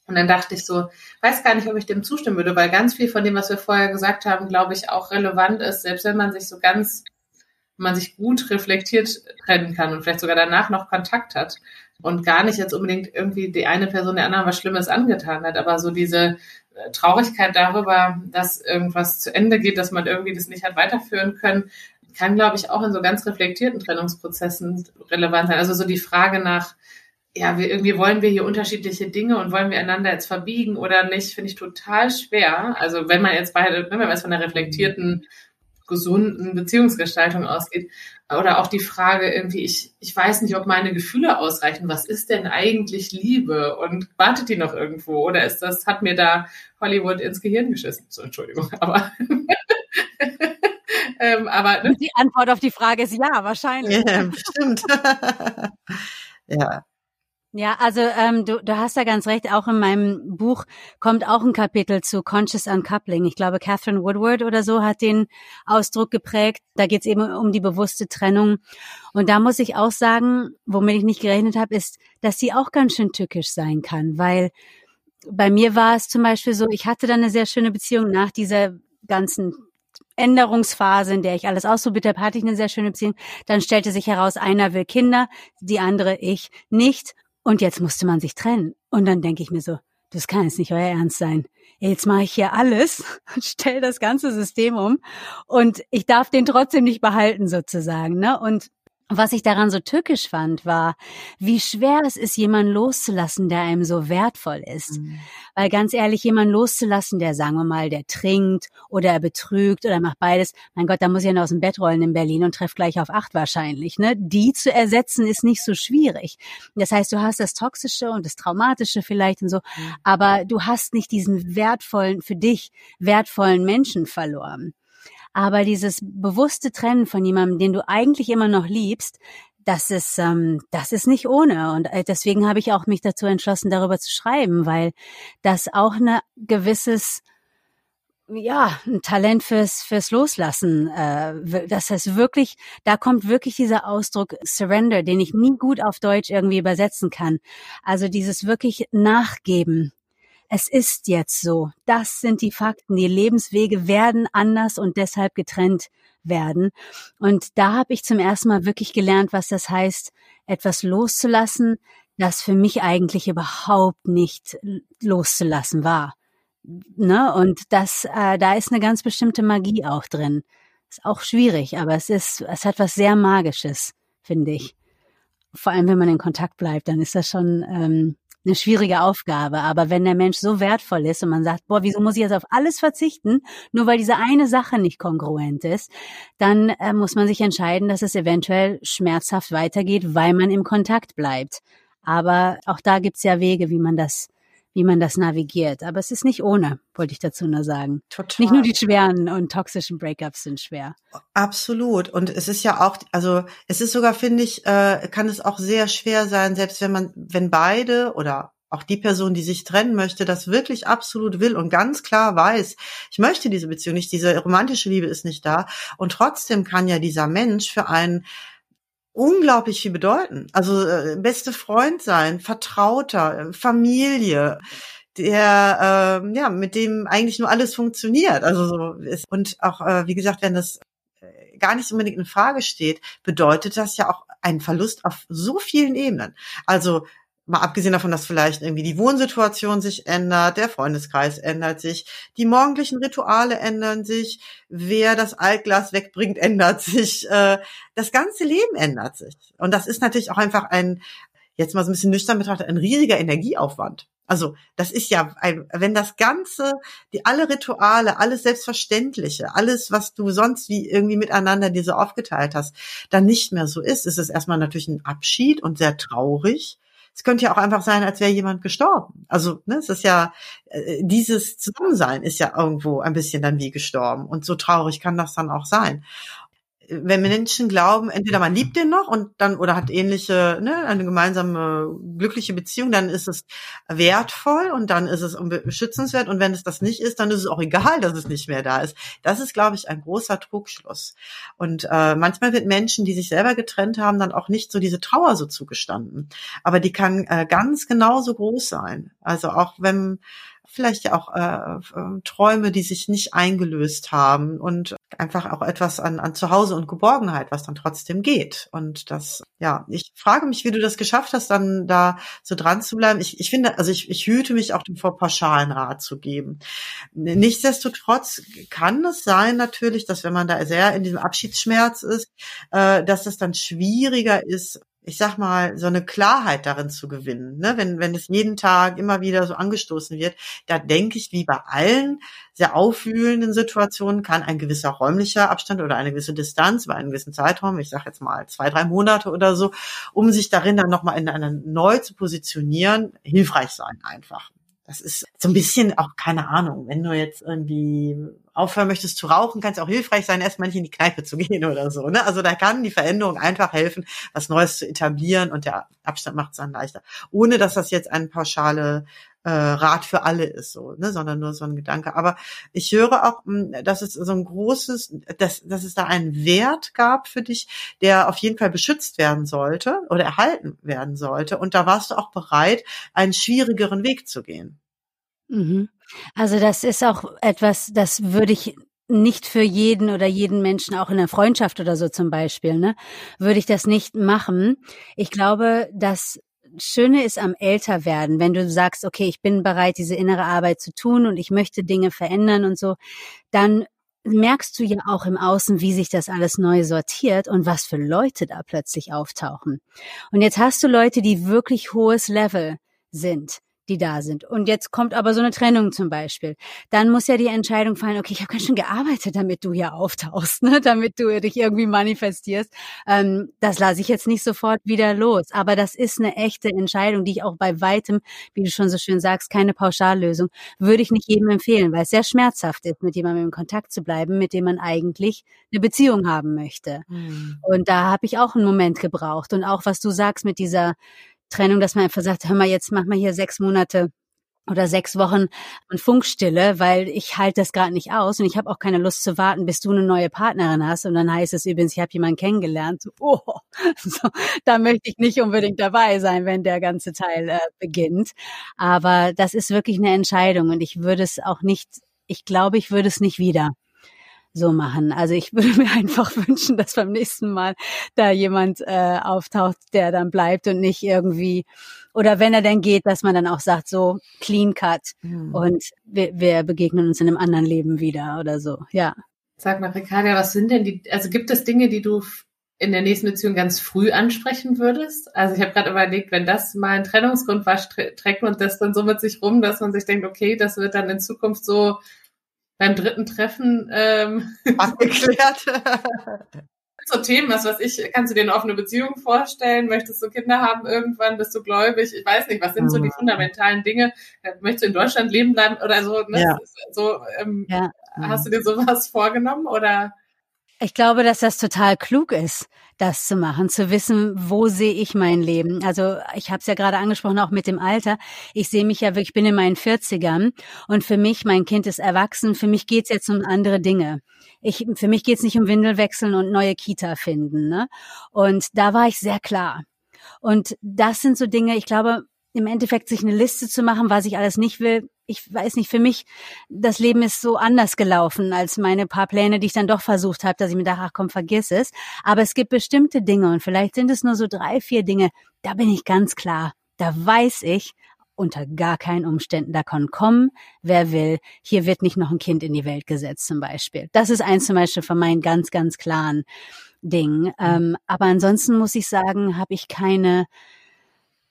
Und dann dachte ich so, weiß gar nicht, ob ich dem zustimmen würde, weil ganz viel von dem, was wir vorher gesagt haben, glaube ich, auch relevant ist, selbst wenn man sich so ganz, wenn man sich gut reflektiert trennen kann und vielleicht sogar danach noch Kontakt hat und gar nicht jetzt unbedingt irgendwie die eine Person der anderen was Schlimmes angetan hat, aber so diese äh, Traurigkeit darüber, dass irgendwas zu Ende geht, dass man irgendwie das nicht hat weiterführen können, kann, glaube ich, auch in so ganz reflektierten Trennungsprozessen relevant sein. Also so die Frage nach, ja, wir, irgendwie wollen wir hier unterschiedliche Dinge und wollen wir einander jetzt verbiegen oder nicht, finde ich total schwer. Also wenn man jetzt beide, wenn man jetzt von der reflektierten, gesunden Beziehungsgestaltung ausgeht, oder auch die Frage irgendwie, ich, ich weiß nicht, ob meine Gefühle ausreichen. Was ist denn eigentlich Liebe? Und wartet die noch irgendwo? Oder ist das, hat mir da Hollywood ins Gehirn geschissen? So, Entschuldigung, aber. ähm, aber ne? Die Antwort auf die Frage ist ja, wahrscheinlich. Ja, stimmt. ja. Ja, also ähm, du, du hast ja ganz recht. Auch in meinem Buch kommt auch ein Kapitel zu Conscious Uncoupling. Ich glaube, Catherine Woodward oder so hat den Ausdruck geprägt. Da geht es eben um die bewusste Trennung. Und da muss ich auch sagen, womit ich nicht gerechnet habe, ist, dass sie auch ganz schön tückisch sein kann, weil bei mir war es zum Beispiel so, ich hatte dann eine sehr schöne Beziehung nach dieser ganzen Änderungsphase, in der ich alles ausprobiert habe, hatte ich eine sehr schöne Beziehung. Dann stellte sich heraus, einer will Kinder, die andere ich nicht. Und jetzt musste man sich trennen. Und dann denke ich mir so, das kann jetzt nicht euer Ernst sein. Jetzt mache ich hier alles, stell das ganze System um und ich darf den trotzdem nicht behalten sozusagen. Ne? Und was ich daran so tückisch fand, war, wie schwer es ist, jemanden loszulassen, der einem so wertvoll ist. Mhm. Weil ganz ehrlich, jemanden loszulassen, der, sagen wir mal, der trinkt oder er betrügt oder macht beides, mein Gott, da muss ich ja aus dem Bett rollen in Berlin und treffe gleich auf acht wahrscheinlich. Ne? Die zu ersetzen ist nicht so schwierig. Das heißt, du hast das Toxische und das Traumatische vielleicht und so, mhm. aber du hast nicht diesen wertvollen, für dich wertvollen Menschen verloren. Aber dieses bewusste Trennen von jemandem, den du eigentlich immer noch liebst, das ist, ähm, das ist nicht ohne. Und äh, deswegen habe ich auch mich dazu entschlossen, darüber zu schreiben, weil das auch eine gewisses ja, ein Talent fürs fürs Loslassen. Äh, das heißt wirklich, da kommt wirklich dieser Ausdruck Surrender, den ich nie gut auf Deutsch irgendwie übersetzen kann. Also dieses wirklich Nachgeben es ist jetzt so. Das sind die Fakten. Die Lebenswege werden anders und deshalb getrennt werden. Und da habe ich zum ersten Mal wirklich gelernt, was das heißt, etwas loszulassen, das für mich eigentlich überhaupt nicht loszulassen war. Ne? Und das, äh, da ist eine ganz bestimmte Magie auch drin. Ist auch schwierig, aber es ist, es hat was sehr Magisches, finde ich. Vor allem, wenn man in Kontakt bleibt, dann ist das schon ähm, eine schwierige Aufgabe. Aber wenn der Mensch so wertvoll ist und man sagt, boah, wieso muss ich jetzt auf alles verzichten, nur weil diese eine Sache nicht kongruent ist, dann äh, muss man sich entscheiden, dass es eventuell schmerzhaft weitergeht, weil man im Kontakt bleibt. Aber auch da gibt's ja Wege, wie man das wie man das navigiert. Aber es ist nicht ohne, wollte ich dazu nur sagen. Total. Nicht nur die schweren und toxischen Breakups sind schwer. Absolut. Und es ist ja auch, also es ist sogar, finde ich, äh, kann es auch sehr schwer sein, selbst wenn man, wenn beide oder auch die Person, die sich trennen möchte, das wirklich absolut will und ganz klar weiß, ich möchte diese Beziehung nicht, diese romantische Liebe ist nicht da. Und trotzdem kann ja dieser Mensch für einen unglaublich viel bedeuten. Also äh, beste Freund sein, Vertrauter, Familie, der äh, ja mit dem eigentlich nur alles funktioniert. Also so ist und auch äh, wie gesagt, wenn das äh, gar nicht unbedingt in Frage steht, bedeutet das ja auch einen Verlust auf so vielen Ebenen. Also mal abgesehen davon, dass vielleicht irgendwie die Wohnsituation sich ändert, der Freundeskreis ändert sich, die morgendlichen Rituale ändern sich, wer das Altglas wegbringt, ändert sich, äh, das ganze Leben ändert sich. Und das ist natürlich auch einfach ein, jetzt mal so ein bisschen nüchtern betrachtet, ein riesiger Energieaufwand. Also das ist ja, ein, wenn das Ganze, die alle Rituale, alles Selbstverständliche, alles, was du sonst wie irgendwie miteinander dir so aufgeteilt hast, dann nicht mehr so ist, ist es erstmal natürlich ein Abschied und sehr traurig. Es könnte ja auch einfach sein, als wäre jemand gestorben. Also ne, es ist ja äh, dieses Zusammensein ist ja irgendwo ein bisschen dann wie gestorben und so traurig kann das dann auch sein wenn Menschen glauben, entweder man liebt den noch und dann oder hat ähnliche, ne, eine gemeinsame glückliche Beziehung, dann ist es wertvoll und dann ist es schützenswert und wenn es das nicht ist, dann ist es auch egal, dass es nicht mehr da ist. Das ist, glaube ich, ein großer Trugschluss. Und äh, manchmal wird Menschen, die sich selber getrennt haben, dann auch nicht so diese Trauer so zugestanden. Aber die kann äh, ganz genauso groß sein. Also auch wenn vielleicht ja auch äh, äh, Träume, die sich nicht eingelöst haben und einfach auch etwas an, an Zuhause und Geborgenheit, was dann trotzdem geht. Und das, ja, ich frage mich, wie du das geschafft hast, dann da so dran zu bleiben. Ich, ich finde, also ich, ich hüte mich auch davor, pauschalen Rat zu geben. Nichtsdestotrotz kann es sein natürlich, dass wenn man da sehr in diesem Abschiedsschmerz ist, äh, dass es dann schwieriger ist, ich sag mal, so eine Klarheit darin zu gewinnen. Ne? Wenn, wenn es jeden Tag immer wieder so angestoßen wird, da denke ich, wie bei allen sehr aufwühlenden Situationen kann ein gewisser räumlicher Abstand oder eine gewisse Distanz über einen gewissen Zeitraum, ich sage jetzt mal zwei, drei Monate oder so, um sich darin dann nochmal in einer neu zu positionieren, hilfreich sein einfach. Das ist so ein bisschen auch keine Ahnung, wenn du jetzt irgendwie aufhören möchtest zu rauchen, kann es auch hilfreich sein, erstmal nicht in die Kneipe zu gehen oder so. Ne? Also da kann die Veränderung einfach helfen, was Neues zu etablieren und der Abstand macht es dann leichter. Ohne dass das jetzt eine pauschale äh, Rat für alle ist, so, ne? sondern nur so ein Gedanke. Aber ich höre auch, hm, dass es so ein großes, dass, dass es da einen Wert gab für dich, der auf jeden Fall beschützt werden sollte oder erhalten werden sollte. Und da warst du auch bereit, einen schwierigeren Weg zu gehen. Mhm. Also das ist auch etwas, das würde ich nicht für jeden oder jeden Menschen, auch in der Freundschaft oder so zum Beispiel, ne, würde ich das nicht machen. Ich glaube, das Schöne ist am Älterwerden, wenn du sagst, okay, ich bin bereit, diese innere Arbeit zu tun und ich möchte Dinge verändern und so, dann merkst du ja auch im Außen, wie sich das alles neu sortiert und was für Leute da plötzlich auftauchen. Und jetzt hast du Leute, die wirklich hohes Level sind die da sind. Und jetzt kommt aber so eine Trennung zum Beispiel. Dann muss ja die Entscheidung fallen, okay, ich habe ganz schön gearbeitet, damit du hier auftauchst, ne? damit du dich irgendwie manifestierst. Ähm, das lasse ich jetzt nicht sofort wieder los. Aber das ist eine echte Entscheidung, die ich auch bei weitem, wie du schon so schön sagst, keine Pauschallösung, würde ich nicht jedem empfehlen, weil es sehr schmerzhaft ist, mit jemandem in Kontakt zu bleiben, mit dem man eigentlich eine Beziehung haben möchte. Mhm. Und da habe ich auch einen Moment gebraucht. Und auch was du sagst mit dieser Trennung, dass man einfach sagt, hör mal, jetzt mach mal hier sechs Monate oder sechs Wochen und Funkstille, weil ich halte das gerade nicht aus und ich habe auch keine Lust zu warten, bis du eine neue Partnerin hast und dann heißt es übrigens, ich habe jemanden kennengelernt. Oh, so, da möchte ich nicht unbedingt dabei sein, wenn der ganze Teil äh, beginnt. Aber das ist wirklich eine Entscheidung und ich würde es auch nicht, ich glaube, ich würde es nicht wieder so machen. Also ich würde mir einfach wünschen, dass beim nächsten Mal da jemand äh, auftaucht, der dann bleibt und nicht irgendwie oder wenn er denn geht, dass man dann auch sagt, so clean cut mhm. und wir, wir begegnen uns in einem anderen Leben wieder oder so. Ja. Sag mal, Ricarda, was sind denn die, also gibt es Dinge, die du in der nächsten Beziehung ganz früh ansprechen würdest? Also ich habe gerade überlegt, wenn das mal ein Trennungsgrund war, trägt man das dann so mit sich rum, dass man sich denkt, okay, das wird dann in Zukunft so beim dritten Treffen ähm, abgeklärt. so Themen, was weiß ich, kannst du dir eine offene Beziehung vorstellen? Möchtest du Kinder haben irgendwann? Bist du gläubig? Ich weiß nicht, was sind so die ah. fundamentalen Dinge? Äh, möchtest du in Deutschland leben bleiben oder so? Ne? Ja. So, ähm, ja. Hast du dir sowas vorgenommen oder? Ich glaube, dass das total klug ist, das zu machen, zu wissen, wo sehe ich mein Leben. Also ich habe es ja gerade angesprochen, auch mit dem Alter. Ich sehe mich ja wirklich, ich bin in meinen 40ern und für mich, mein Kind ist erwachsen, für mich geht's jetzt um andere Dinge. Ich, für mich geht's nicht um Windelwechseln und neue Kita finden. Ne? Und da war ich sehr klar. Und das sind so Dinge, ich glaube, im Endeffekt sich eine Liste zu machen, was ich alles nicht will. Ich weiß nicht, für mich, das Leben ist so anders gelaufen als meine paar Pläne, die ich dann doch versucht habe, dass ich mir dachte, ach komm, vergiss es. Aber es gibt bestimmte Dinge und vielleicht sind es nur so drei, vier Dinge, da bin ich ganz klar. Da weiß ich, unter gar keinen Umständen, da kann kommen, wer will. Hier wird nicht noch ein Kind in die Welt gesetzt zum Beispiel. Das ist eins zum Beispiel von meinen ganz, ganz klaren Dingen. Mhm. Ähm, aber ansonsten muss ich sagen, habe ich keine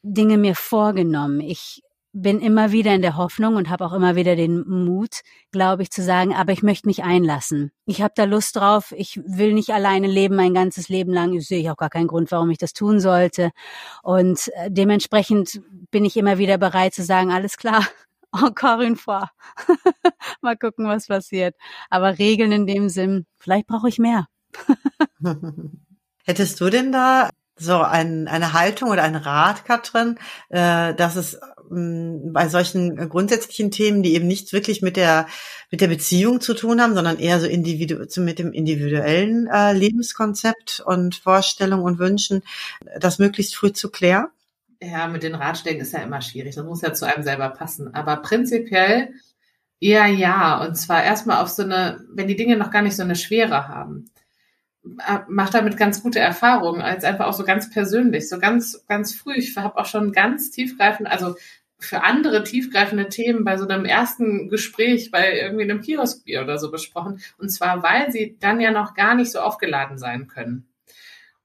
Dinge mir vorgenommen. Ich bin immer wieder in der Hoffnung und habe auch immer wieder den Mut, glaube ich, zu sagen, aber ich möchte mich einlassen. Ich habe da Lust drauf. Ich will nicht alleine leben mein ganzes Leben lang. Ich sehe auch gar keinen Grund, warum ich das tun sollte. Und äh, dementsprechend bin ich immer wieder bereit zu sagen, alles klar, encore une fois. Mal gucken, was passiert. Aber Regeln in dem Sinn, vielleicht brauche ich mehr. Hättest du denn da so ein, eine Haltung oder ein Rat, Katrin, äh, dass es ähm, bei solchen grundsätzlichen Themen, die eben nichts wirklich mit der mit der Beziehung zu tun haben, sondern eher so individu mit dem individuellen äh, Lebenskonzept und Vorstellungen und Wünschen, das möglichst früh zu klären? Ja, mit den Ratschlägen ist ja immer schwierig. Das muss ja zu einem selber passen. Aber prinzipiell eher ja. Und zwar erstmal auf so eine, wenn die Dinge noch gar nicht so eine Schwere haben mache damit ganz gute Erfahrungen, als einfach auch so ganz persönlich, so ganz, ganz früh. Ich habe auch schon ganz tiefgreifend, also für andere tiefgreifende Themen bei so einem ersten Gespräch bei irgendwie einem Kioskbier oder so besprochen. Und zwar, weil sie dann ja noch gar nicht so aufgeladen sein können.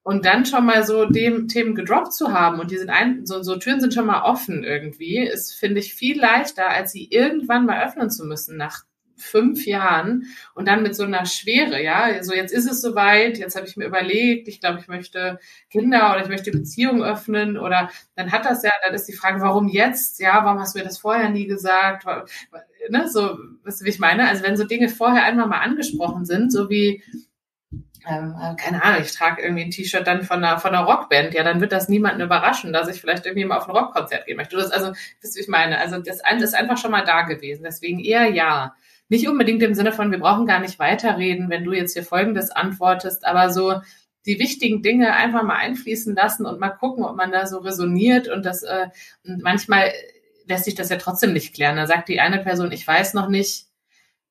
Und dann schon mal so dem Themen gedroppt zu haben und die sind ein, so, so Türen sind schon mal offen irgendwie, ist, finde ich, viel leichter, als sie irgendwann mal öffnen zu müssen nach fünf Jahren und dann mit so einer Schwere, ja, so also jetzt ist es soweit, jetzt habe ich mir überlegt, ich glaube, ich möchte Kinder oder ich möchte Beziehungen öffnen oder dann hat das ja, dann ist die Frage, warum jetzt? Ja, warum hast du mir das vorher nie gesagt? Ne, so, was ich meine? Also wenn so Dinge vorher einmal mal angesprochen sind, so wie ähm, äh, keine Ahnung, ich trage irgendwie ein T-Shirt dann von einer, von einer Rockband, ja, dann wird das niemanden überraschen, dass ich vielleicht irgendwie mal auf ein Rockkonzert gehen möchte. Das, also, das, ich meine, also das ist einfach schon mal da gewesen. Deswegen eher ja. Nicht unbedingt im Sinne von, wir brauchen gar nicht weiterreden, wenn du jetzt hier Folgendes antwortest, aber so die wichtigen Dinge einfach mal einfließen lassen und mal gucken, ob man da so resoniert und das äh, manchmal lässt sich das ja trotzdem nicht klären. Da sagt die eine Person, ich weiß noch nicht,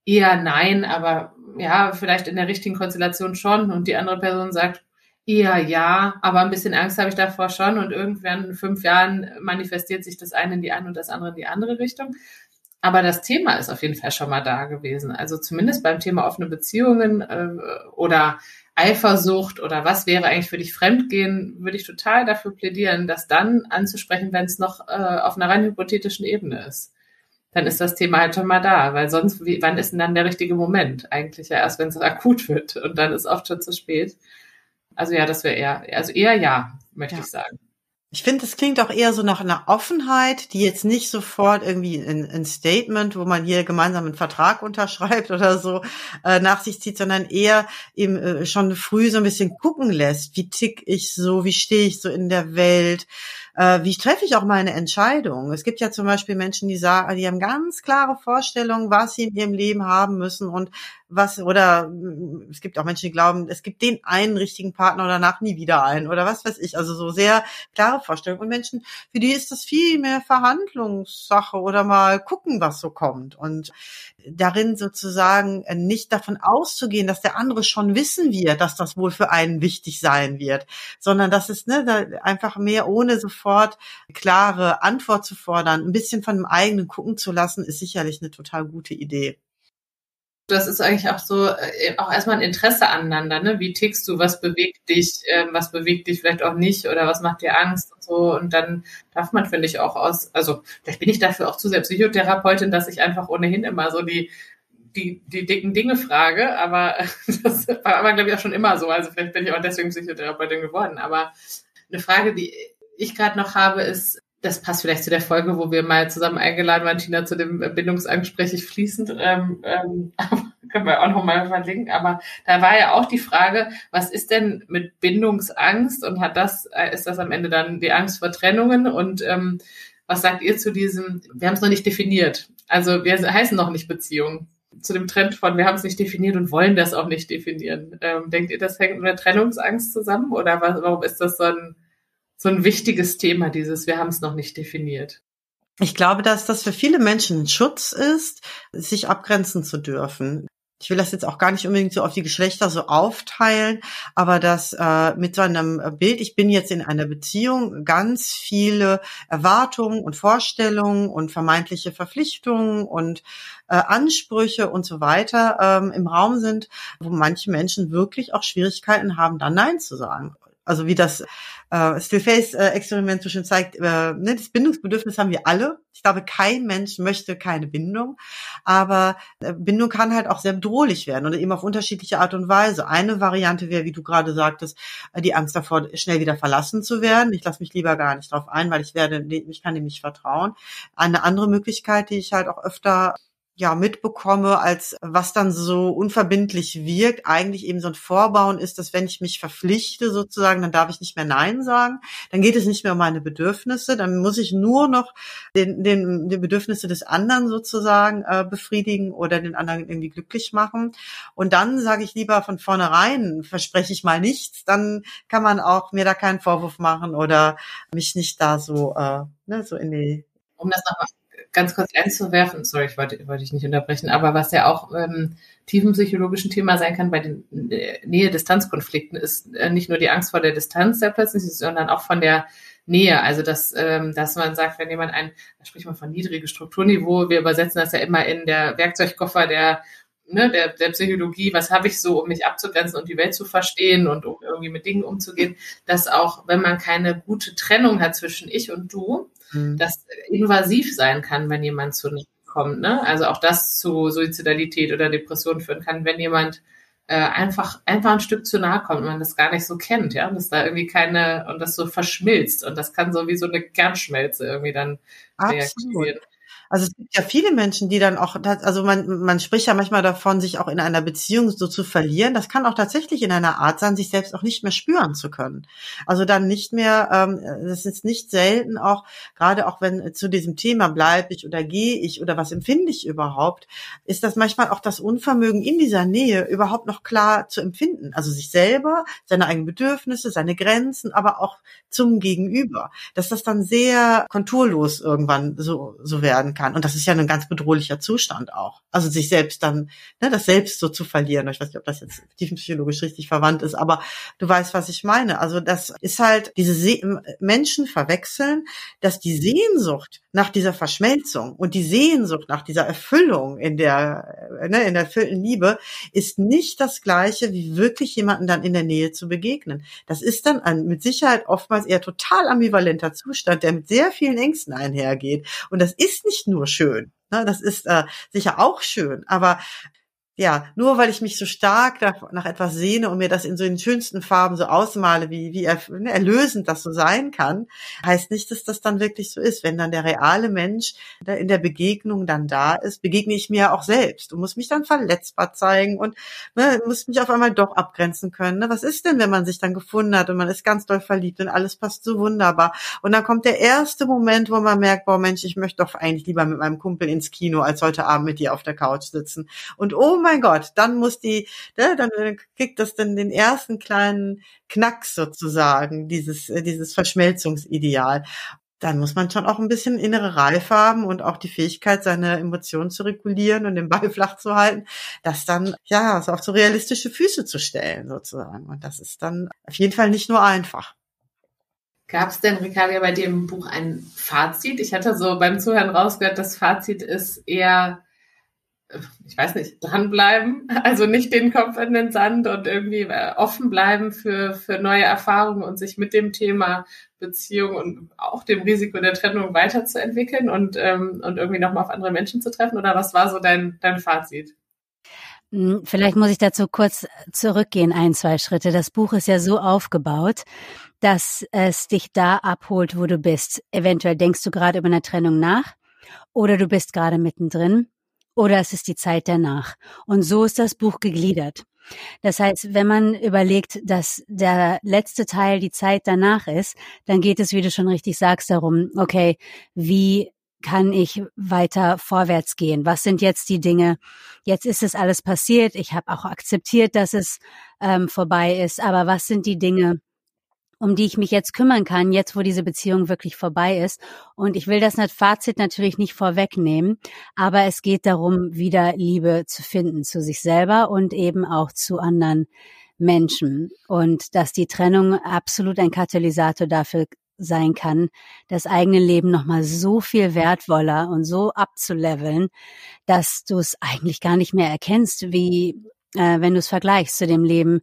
eher nein, aber ja, vielleicht in der richtigen Konstellation schon. Und die andere Person sagt, eher ja, aber ein bisschen Angst habe ich davor schon. Und irgendwann in fünf Jahren manifestiert sich das eine in die eine und das andere in die andere Richtung. Aber das Thema ist auf jeden Fall schon mal da gewesen. Also zumindest beim Thema offene Beziehungen äh, oder Eifersucht oder was wäre eigentlich für dich Fremdgehen, würde ich total dafür plädieren, das dann anzusprechen, wenn es noch äh, auf einer rein hypothetischen Ebene ist. Dann ist das Thema halt schon mal da, weil sonst, wie, wann ist denn dann der richtige Moment? Eigentlich ja erst, wenn es akut wird und dann ist oft schon zu spät. Also ja, das wäre eher, also eher ja, möchte ja. ich sagen. Ich finde, es klingt auch eher so nach einer Offenheit, die jetzt nicht sofort irgendwie ein, ein Statement, wo man hier gemeinsam einen Vertrag unterschreibt oder so, äh, nach sich zieht, sondern eher eben äh, schon früh so ein bisschen gucken lässt, wie tick ich so, wie stehe ich so in der Welt, äh, wie treffe ich auch meine Entscheidung. Es gibt ja zum Beispiel Menschen, die sagen, die haben ganz klare Vorstellungen, was sie in ihrem Leben haben müssen und was, oder mm, es gibt auch Menschen, die glauben, es gibt den einen richtigen Partner oder danach nie wieder einen oder was weiß ich. Also so sehr klare Vorstellungen. Und Menschen, für die ist das viel mehr Verhandlungssache oder mal gucken, was so kommt. Und darin sozusagen nicht davon auszugehen, dass der andere schon wissen wird, dass das wohl für einen wichtig sein wird, sondern dass es ne, einfach mehr ohne sofort klare Antwort zu fordern, ein bisschen von dem eigenen gucken zu lassen, ist sicherlich eine total gute Idee das ist eigentlich auch so, äh, auch erstmal ein Interesse aneinander, ne? Wie tickst du, was bewegt dich, äh, was bewegt dich vielleicht auch nicht oder was macht dir Angst und so. Und dann darf man, finde ich, auch aus, also vielleicht bin ich dafür auch zu sehr Psychotherapeutin, dass ich einfach ohnehin immer so die, die, die dicken Dinge frage, aber das war aber, glaube ich, auch schon immer so. Also vielleicht bin ich auch deswegen Psychotherapeutin geworden. Aber eine Frage, die ich gerade noch habe, ist, das passt vielleicht zu der Folge, wo wir mal zusammen eingeladen waren, Tina, zu dem Bindungsangst spreche ich fließend, ähm, ähm, können wir auch nochmal verlinken, aber da war ja auch die Frage, was ist denn mit Bindungsangst und hat das, äh, ist das am Ende dann die Angst vor Trennungen? Und ähm, was sagt ihr zu diesem, wir haben es noch nicht definiert, also wir heißen noch nicht Beziehung, zu dem Trend von, wir haben es nicht definiert und wollen das auch nicht definieren. Ähm, denkt ihr, das hängt mit der Trennungsangst zusammen? Oder was, warum ist das so ein so ein wichtiges Thema, dieses, wir haben es noch nicht definiert. Ich glaube, dass das für viele Menschen ein Schutz ist, sich abgrenzen zu dürfen. Ich will das jetzt auch gar nicht unbedingt so auf die Geschlechter so aufteilen, aber dass äh, mit so einem Bild, ich bin jetzt in einer Beziehung, ganz viele Erwartungen und Vorstellungen und vermeintliche Verpflichtungen und äh, Ansprüche und so weiter ähm, im Raum sind, wo manche Menschen wirklich auch Schwierigkeiten haben, da Nein zu sagen. Also wie das äh, Still-Face-Experiment so schön zeigt, äh, ne, das Bindungsbedürfnis haben wir alle. Ich glaube, kein Mensch möchte keine Bindung, aber äh, Bindung kann halt auch sehr bedrohlich werden oder eben auf unterschiedliche Art und Weise. Eine Variante wäre, wie du gerade sagtest, äh, die Angst davor, schnell wieder verlassen zu werden. Ich lasse mich lieber gar nicht drauf ein, weil ich werde, ich kann dem nicht vertrauen. Eine andere Möglichkeit, die ich halt auch öfter ja mitbekomme, als was dann so unverbindlich wirkt, eigentlich eben so ein Vorbauen ist, dass wenn ich mich verpflichte sozusagen, dann darf ich nicht mehr Nein sagen, dann geht es nicht mehr um meine Bedürfnisse, dann muss ich nur noch den, den, die Bedürfnisse des anderen sozusagen äh, befriedigen oder den anderen irgendwie glücklich machen. Und dann sage ich lieber von vornherein, verspreche ich mal nichts, dann kann man auch mir da keinen Vorwurf machen oder mich nicht da so, äh, ne, so in die um das nochmal ganz kurz einzuwerfen, sorry, ich wollte, wollte ich nicht unterbrechen, aber was ja auch ähm, tiefenpsychologischen Thema sein kann bei den äh, Nähe-Distanz-Konflikten, ist äh, nicht nur die Angst vor der Distanz der plötzlich, sondern auch von der Nähe. Also dass, ähm, dass man sagt, wenn jemand ein, da spricht man von niedriges Strukturniveau, wir übersetzen das ja immer in der Werkzeugkoffer der Ne, der, der Psychologie, was habe ich so, um mich abzugrenzen und die Welt zu verstehen und um irgendwie mit Dingen umzugehen, dass auch, wenn man keine gute Trennung hat zwischen ich und du, mhm. das invasiv sein kann, wenn jemand zu kommt. Ne? Also auch das zu Suizidalität oder Depression führen kann, wenn jemand äh, einfach einfach ein Stück zu nahe kommt und man das gar nicht so kennt, ja, und dass da irgendwie keine und das so verschmilzt und das kann so wie so eine Kernschmelze irgendwie dann Absolut. reaktivieren. Also es gibt ja viele Menschen, die dann auch, also man, man spricht ja manchmal davon, sich auch in einer Beziehung so zu verlieren. Das kann auch tatsächlich in einer Art sein, sich selbst auch nicht mehr spüren zu können. Also dann nicht mehr, ähm, das ist nicht selten auch, gerade auch wenn zu diesem Thema bleibe ich oder gehe ich oder was empfinde ich überhaupt, ist das manchmal auch das Unvermögen in dieser Nähe überhaupt noch klar zu empfinden. Also sich selber, seine eigenen Bedürfnisse, seine Grenzen, aber auch zum Gegenüber. Dass das dann sehr konturlos irgendwann so, so werden kann. Und das ist ja ein ganz bedrohlicher Zustand auch. Also sich selbst dann, ne, das selbst so zu verlieren. Ich weiß nicht, ob das jetzt tiefenpsychologisch richtig verwandt ist, aber du weißt, was ich meine. Also das ist halt, diese Se Menschen verwechseln, dass die Sehnsucht nach dieser Verschmelzung und die Sehnsucht nach dieser Erfüllung in der, ne, in der erfüllten Liebe ist nicht das gleiche, wie wirklich jemanden dann in der Nähe zu begegnen. Das ist dann ein, mit Sicherheit oftmals eher total ambivalenter Zustand, der mit sehr vielen Ängsten einhergeht. Und das ist nicht nur schön. Ne, das ist äh, sicher auch schön, aber ja, nur weil ich mich so stark nach, etwas sehne und mir das in so den schönsten Farben so ausmale, wie, wie ne, erlösend das so sein kann, heißt nicht, dass das dann wirklich so ist. Wenn dann der reale Mensch in der Begegnung dann da ist, begegne ich mir auch selbst und muss mich dann verletzbar zeigen und ne, muss mich auf einmal doch abgrenzen können. Ne? Was ist denn, wenn man sich dann gefunden hat und man ist ganz doll verliebt und alles passt so wunderbar und dann kommt der erste Moment, wo man merkt, boah Mensch, ich möchte doch eigentlich lieber mit meinem Kumpel ins Kino, als heute Abend mit dir auf der Couch sitzen. Und oh mein mein Gott, dann muss die, ne, dann kriegt das dann den ersten kleinen Knacks sozusagen, dieses, äh, dieses Verschmelzungsideal dann muss man schon auch ein bisschen innere Reife haben und auch die Fähigkeit, seine Emotionen zu regulieren und den Ball flach zu halten, das dann, ja, so auf so realistische Füße zu stellen, sozusagen. Und das ist dann auf jeden Fall nicht nur einfach. Gab es denn, Ricardia, bei dem Buch ein Fazit? Ich hatte so beim Zuhören rausgehört, das Fazit ist eher ich weiß nicht, dranbleiben, also nicht den Kopf in den Sand und irgendwie äh, offen bleiben für, für neue Erfahrungen und sich mit dem Thema Beziehung und auch dem Risiko der Trennung weiterzuentwickeln und, ähm, und irgendwie nochmal auf andere Menschen zu treffen? Oder was war so dein, dein Fazit? Hm, vielleicht muss ich dazu kurz zurückgehen, ein, zwei Schritte. Das Buch ist ja so aufgebaut, dass es dich da abholt, wo du bist. Eventuell denkst du gerade über eine Trennung nach oder du bist gerade mittendrin oder es ist die Zeit danach. Und so ist das Buch gegliedert. Das heißt, wenn man überlegt, dass der letzte Teil die Zeit danach ist, dann geht es, wie du schon richtig sagst, darum, okay, wie kann ich weiter vorwärts gehen? Was sind jetzt die Dinge? Jetzt ist es alles passiert. Ich habe auch akzeptiert, dass es ähm, vorbei ist. Aber was sind die Dinge, um die ich mich jetzt kümmern kann, jetzt wo diese Beziehung wirklich vorbei ist. Und ich will das Fazit natürlich nicht vorwegnehmen, aber es geht darum, wieder Liebe zu finden zu sich selber und eben auch zu anderen Menschen. Und dass die Trennung absolut ein Katalysator dafür sein kann, das eigene Leben nochmal so viel wertvoller und so abzuleveln, dass du es eigentlich gar nicht mehr erkennst, wie äh, wenn du es vergleichst zu dem Leben,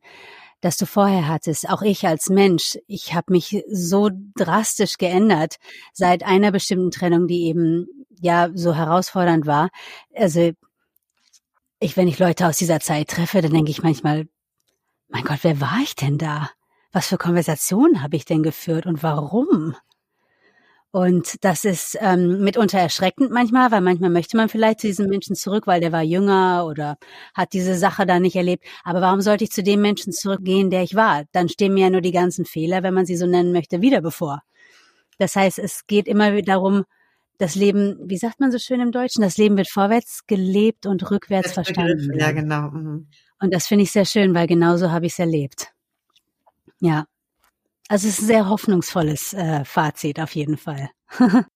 das du vorher hattest. Auch ich als Mensch, ich habe mich so drastisch geändert seit einer bestimmten Trennung, die eben ja so herausfordernd war. Also ich, wenn ich Leute aus dieser Zeit treffe, dann denke ich manchmal, mein Gott, wer war ich denn da? Was für Konversationen habe ich denn geführt und warum? Und das ist ähm, mitunter erschreckend manchmal, weil manchmal möchte man vielleicht zu diesem Menschen zurück, weil der war jünger oder hat diese Sache da nicht erlebt. Aber warum sollte ich zu dem Menschen zurückgehen, der ich war? Dann stehen mir ja nur die ganzen Fehler, wenn man sie so nennen möchte, wieder bevor. Das heißt, es geht immer darum, das Leben, wie sagt man so schön im Deutschen, das Leben wird vorwärts gelebt und rückwärts verstanden. Ja, genau. Mhm. Und das finde ich sehr schön, weil genauso habe ich es erlebt. Ja. Also es ist ein sehr hoffnungsvolles äh, Fazit auf jeden Fall.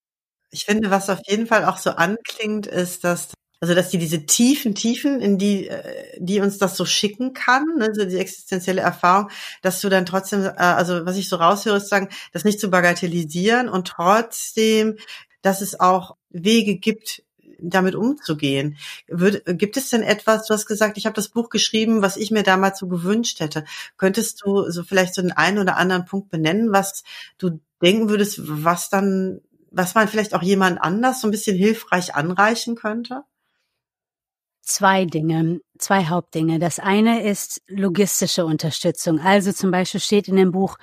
ich finde, was auf jeden Fall auch so anklingt, ist, dass also dass die diese tiefen Tiefen, in die äh, die uns das so schicken kann, ne, so die existenzielle Erfahrung, dass du dann trotzdem, äh, also was ich so raushöre, ist sagen, das nicht zu bagatellisieren und trotzdem, dass es auch Wege gibt, damit umzugehen. Würde, gibt es denn etwas, du hast gesagt, ich habe das Buch geschrieben, was ich mir damals so gewünscht hätte. Könntest du so vielleicht so einen einen oder anderen Punkt benennen, was du denken würdest, was dann, was man vielleicht auch jemand anders so ein bisschen hilfreich anreichen könnte? Zwei Dinge, zwei Hauptdinge. Das eine ist logistische Unterstützung. Also zum Beispiel steht in dem Buch,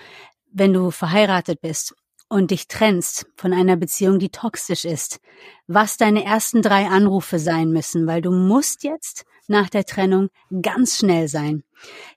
wenn du verheiratet bist und dich trennst von einer Beziehung, die toxisch ist, was deine ersten drei Anrufe sein müssen, weil du musst jetzt nach der Trennung ganz schnell sein.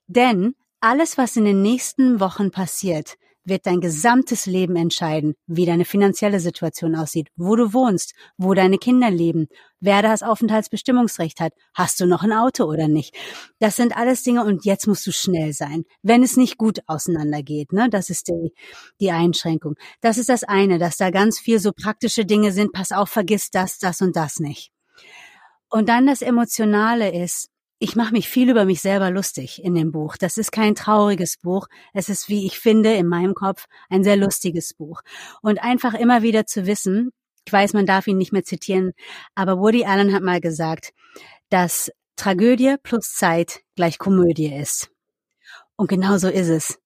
Denn alles, was in den nächsten Wochen passiert, wird dein gesamtes Leben entscheiden, wie deine finanzielle Situation aussieht, wo du wohnst, wo deine Kinder leben, wer das Aufenthaltsbestimmungsrecht hat, hast du noch ein Auto oder nicht. Das sind alles Dinge und jetzt musst du schnell sein, wenn es nicht gut auseinandergeht. Ne? Das ist die, die Einschränkung. Das ist das eine, dass da ganz viel so praktische Dinge sind. Pass auf, vergiss das, das und das nicht. Und dann das Emotionale ist, ich mache mich viel über mich selber lustig in dem Buch. Das ist kein trauriges Buch. Es ist, wie ich finde, in meinem Kopf ein sehr lustiges Buch. Und einfach immer wieder zu wissen, ich weiß, man darf ihn nicht mehr zitieren, aber Woody Allen hat mal gesagt, dass Tragödie plus Zeit gleich Komödie ist. Und genau so ist es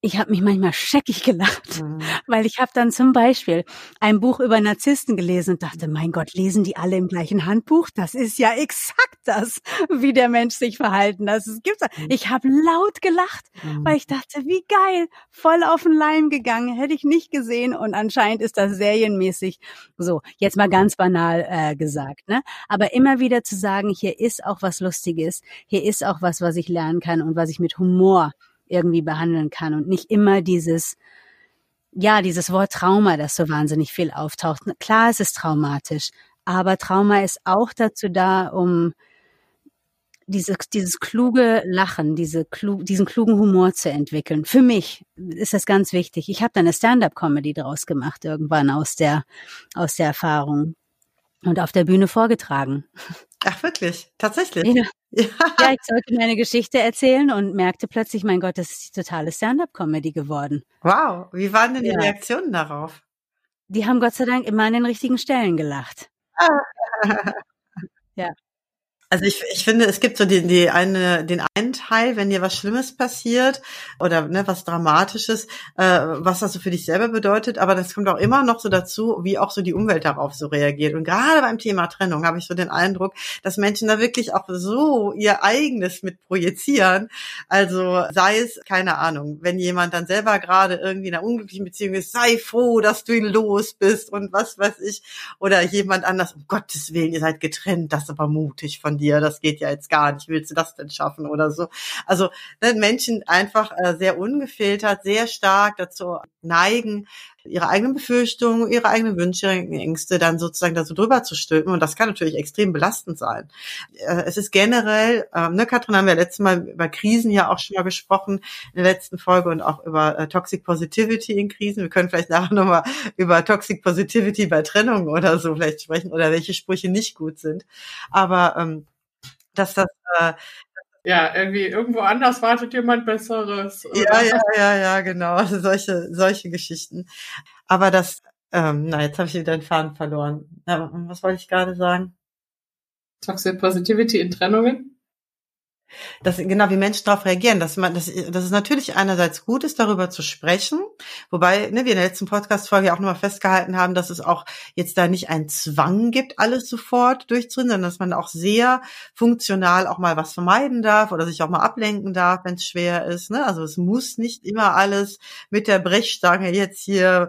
ich habe mich manchmal scheckig gelacht, mhm. weil ich habe dann zum Beispiel ein Buch über Narzissten gelesen und dachte, mein Gott, lesen die alle im gleichen Handbuch? Das ist ja exakt das, wie der Mensch sich verhalten Das gibt's. Mhm. Ich habe laut gelacht, mhm. weil ich dachte, wie geil, voll auf den Leim gegangen, hätte ich nicht gesehen und anscheinend ist das serienmäßig so. Jetzt mal ganz banal äh, gesagt, ne? Aber immer wieder zu sagen, hier ist auch was Lustiges, hier ist auch was, was ich lernen kann und was ich mit Humor irgendwie behandeln kann und nicht immer dieses, ja, dieses Wort Trauma, das so wahnsinnig viel auftaucht. Klar, es ist traumatisch, aber Trauma ist auch dazu da, um dieses, dieses kluge Lachen, diese, klug, diesen klugen Humor zu entwickeln. Für mich ist das ganz wichtig. Ich habe da eine Stand-up-Comedy draus gemacht, irgendwann aus der, aus der Erfahrung und auf der Bühne vorgetragen. Ach wirklich, tatsächlich. Ja. Ja. ja, ich sollte meine Geschichte erzählen und merkte plötzlich, mein Gott, das ist die totale Stand-up-Comedy geworden. Wow, wie waren denn die ja. Reaktionen darauf? Die haben Gott sei Dank immer an den richtigen Stellen gelacht. ja. Also ich, ich finde, es gibt so die, die eine, den einen Teil, wenn dir was Schlimmes passiert oder ne, was Dramatisches, äh, was das so für dich selber bedeutet, aber das kommt auch immer noch so dazu, wie auch so die Umwelt darauf so reagiert. Und gerade beim Thema Trennung habe ich so den Eindruck, dass Menschen da wirklich auch so ihr eigenes mit projizieren. Also sei es, keine Ahnung, wenn jemand dann selber gerade irgendwie in einer unglücklichen Beziehung ist, sei froh, dass du ihn los bist und was weiß ich. Oder jemand anders, um Gottes Willen, ihr seid getrennt, das ist aber mutig von dir, das geht ja jetzt gar nicht, willst du das denn schaffen oder so. Also ne, Menschen einfach äh, sehr ungefiltert, sehr stark dazu neigen, ihre eigenen Befürchtungen, ihre eigenen Wünsche, Ängste dann sozusagen dazu drüber zu stülpen. Und das kann natürlich extrem belastend sein. Äh, es ist generell, ähm, ne, Katrin, haben wir letztes Mal über Krisen ja auch schon mal gesprochen in der letzten Folge und auch über äh, Toxic Positivity in Krisen. Wir können vielleicht nachher nochmal über Toxic Positivity bei Trennungen oder so vielleicht sprechen oder welche Sprüche nicht gut sind. Aber ähm, dass das äh, ja, irgendwie irgendwo anders wartet jemand Besseres. Oder? Ja, ja, ja, ja, genau. Also solche, solche Geschichten. Aber das, ähm, na, jetzt habe ich wieder den Faden verloren. Na, was wollte ich gerade sagen? Toxic Positivity in Trennungen? Dass genau wie Menschen darauf reagieren, dass man, dass, dass es natürlich einerseits gut ist, darüber zu sprechen, wobei ne, wir in der letzten Podcast-Folge auch nochmal festgehalten haben, dass es auch jetzt da nicht einen Zwang gibt, alles sofort durchzuringen, sondern dass man auch sehr funktional auch mal was vermeiden darf oder sich auch mal ablenken darf, wenn es schwer ist. Ne? Also es muss nicht immer alles mit der Brechstange jetzt hier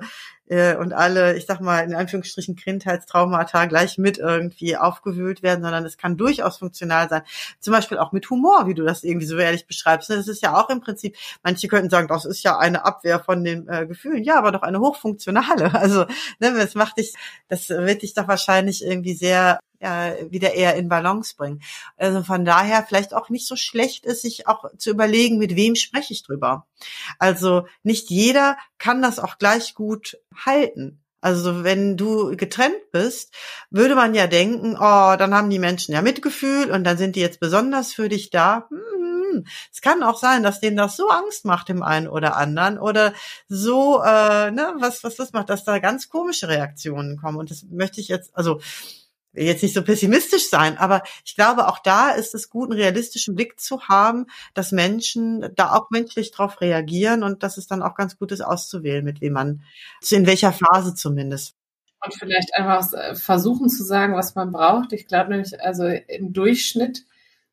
äh, und alle, ich sag mal, in Anführungsstrichen Kindheitstraumata gleich mit irgendwie aufgewühlt werden, sondern es kann durchaus funktional sein. Zum Beispiel auch mit Humor, wie du das irgendwie so ehrlich beschreibst. Das ist ja auch im Prinzip, manche könnten sagen, das ist ja eine Abwehr von den äh, Gefühlen. Ja, aber doch eine hochfunktionale. Also, ne, das macht dich, das wird dich doch wahrscheinlich irgendwie sehr ja, wieder eher in Balance bringen. Also von daher vielleicht auch nicht so schlecht ist, sich auch zu überlegen, mit wem spreche ich drüber. Also nicht jeder kann das auch gleich gut halten. Also wenn du getrennt bist, würde man ja denken, oh, dann haben die Menschen ja Mitgefühl und dann sind die jetzt besonders für dich da. Hm, es kann auch sein, dass denen das so Angst macht dem einen oder anderen oder so, äh, ne, was was das macht, dass da ganz komische Reaktionen kommen. Und das möchte ich jetzt, also jetzt nicht so pessimistisch sein, aber ich glaube, auch da ist es gut, einen realistischen Blick zu haben, dass Menschen da auch menschlich drauf reagieren und dass es dann auch ganz gut ist, auszuwählen, mit wem man, in welcher Phase zumindest. Und vielleicht einfach äh, versuchen zu sagen, was man braucht. Ich glaube nämlich, also im Durchschnitt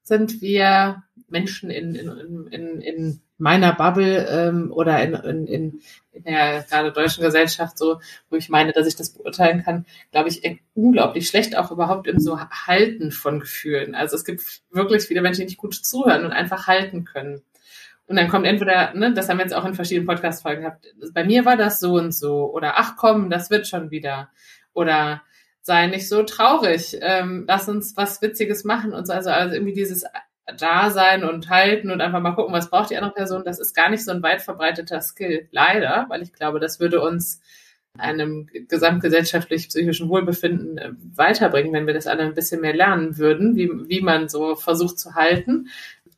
sind wir Menschen in, in, in, in meiner Bubble ähm, oder in, in, in, in der gerade deutschen Gesellschaft so, wo ich meine, dass ich das beurteilen kann, glaube ich, unglaublich schlecht auch überhaupt im so Halten von Gefühlen. Also es gibt wirklich viele Menschen, die nicht gut zuhören und einfach halten können. Und dann kommt entweder, ne, das haben wir jetzt auch in verschiedenen Podcast-Folgen gehabt, bei mir war das so und so. Oder ach komm, das wird schon wieder. Oder sei nicht so traurig, ähm, lass uns was Witziges machen und so. Also, also irgendwie dieses Dasein und halten und einfach mal gucken, was braucht die andere Person, das ist gar nicht so ein weit verbreiteter Skill. Leider, weil ich glaube, das würde uns einem gesamtgesellschaftlich psychischen Wohlbefinden äh, weiterbringen, wenn wir das alle ein bisschen mehr lernen würden, wie, wie man so versucht zu halten.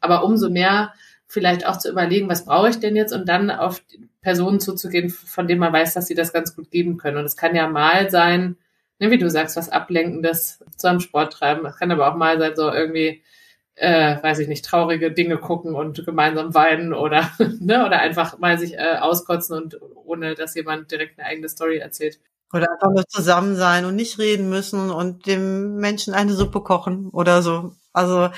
Aber umso mehr vielleicht auch zu überlegen, was brauche ich denn jetzt und dann auf Personen zuzugehen, von denen man weiß, dass sie das ganz gut geben können. Und es kann ja mal sein, ne, wie du sagst, was Ablenkendes zu einem Sport treiben. Es kann aber auch mal sein, so irgendwie, äh, weiß ich nicht, traurige Dinge gucken und gemeinsam weinen oder, ne, oder einfach mal sich äh, auskotzen und ohne, dass jemand direkt eine eigene Story erzählt. Oder einfach nur zusammen sein und nicht reden müssen und dem Menschen eine Suppe kochen oder so. Also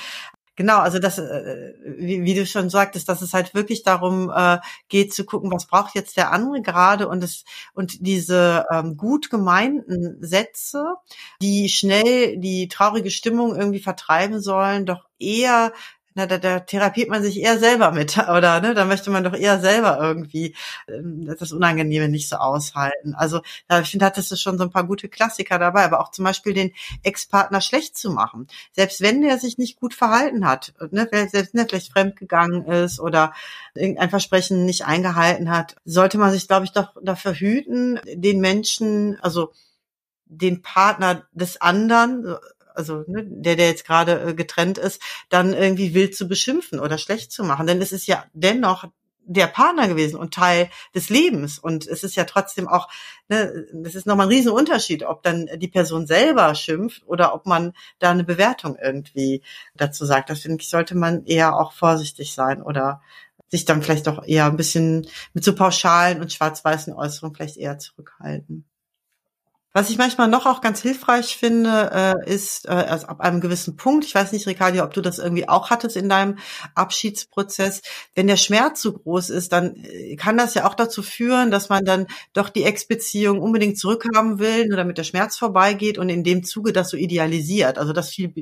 Genau, also das, äh, wie, wie, du schon sagtest, dass es halt wirklich darum äh, geht zu gucken, was braucht jetzt der andere gerade und es und diese ähm, gut gemeinten Sätze, die schnell die traurige Stimmung irgendwie vertreiben sollen, doch eher na, da, da therapiert man sich eher selber mit, oder? Ne? Da möchte man doch eher selber irgendwie ähm, das Unangenehme nicht so aushalten. Also ja, ich finde, hattest du schon so ein paar gute Klassiker dabei, aber auch zum Beispiel den Ex-Partner schlecht zu machen. Selbst wenn der sich nicht gut verhalten hat, ne? selbst wenn er vielleicht fremdgegangen ist oder irgendein Versprechen nicht eingehalten hat, sollte man sich, glaube ich, doch dafür hüten, den Menschen, also den Partner des anderen also ne, der, der jetzt gerade äh, getrennt ist, dann irgendwie wild zu beschimpfen oder schlecht zu machen. Denn es ist ja dennoch der Partner gewesen und Teil des Lebens. Und es ist ja trotzdem auch, ne, das ist nochmal ein Riesenunterschied, ob dann die Person selber schimpft oder ob man da eine Bewertung irgendwie dazu sagt. Das finde ich, sollte man eher auch vorsichtig sein oder sich dann vielleicht doch eher ein bisschen mit so pauschalen und schwarz-weißen Äußerungen vielleicht eher zurückhalten. Was ich manchmal noch auch ganz hilfreich finde, äh, ist äh, also ab einem gewissen Punkt, ich weiß nicht, Ricardo, ob du das irgendwie auch hattest in deinem Abschiedsprozess, wenn der Schmerz zu groß ist, dann äh, kann das ja auch dazu führen, dass man dann doch die Ex-Beziehung unbedingt zurückhaben will oder mit der Schmerz vorbeigeht und in dem Zuge das so idealisiert, also das viel,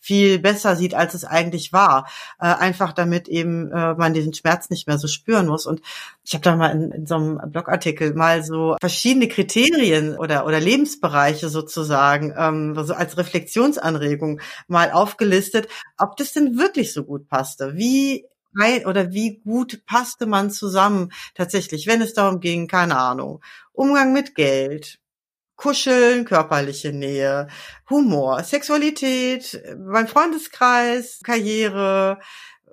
viel besser sieht, als es eigentlich war. Äh, einfach damit eben äh, man diesen Schmerz nicht mehr so spüren muss. Und ich habe da mal in, in so einem Blogartikel mal so verschiedene Kriterien oder, oder Lebensbereiche sozusagen, ähm, so als Reflexionsanregung mal aufgelistet, ob das denn wirklich so gut passte. Wie oder wie gut passte man zusammen tatsächlich, wenn es darum ging, keine Ahnung, Umgang mit Geld, Kuscheln, körperliche Nähe, Humor, Sexualität, mein Freundeskreis, Karriere,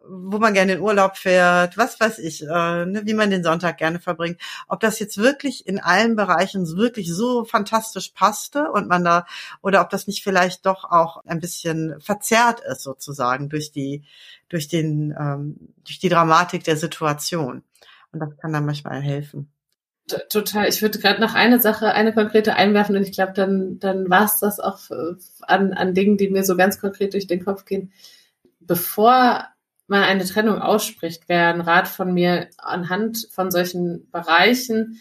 wo man gerne in Urlaub fährt, was weiß ich, äh, ne, wie man den Sonntag gerne verbringt. Ob das jetzt wirklich in allen Bereichen wirklich so fantastisch passte und man da, oder ob das nicht vielleicht doch auch ein bisschen verzerrt ist sozusagen durch die, durch den, ähm, durch die Dramatik der Situation. Und das kann dann manchmal helfen. Total. Ich würde gerade noch eine Sache, eine konkrete einwerfen und ich glaube, dann, dann war es das auch an, an Dingen, die mir so ganz konkret durch den Kopf gehen. Bevor man eine Trennung ausspricht, wäre ein Rat von mir, anhand von solchen Bereichen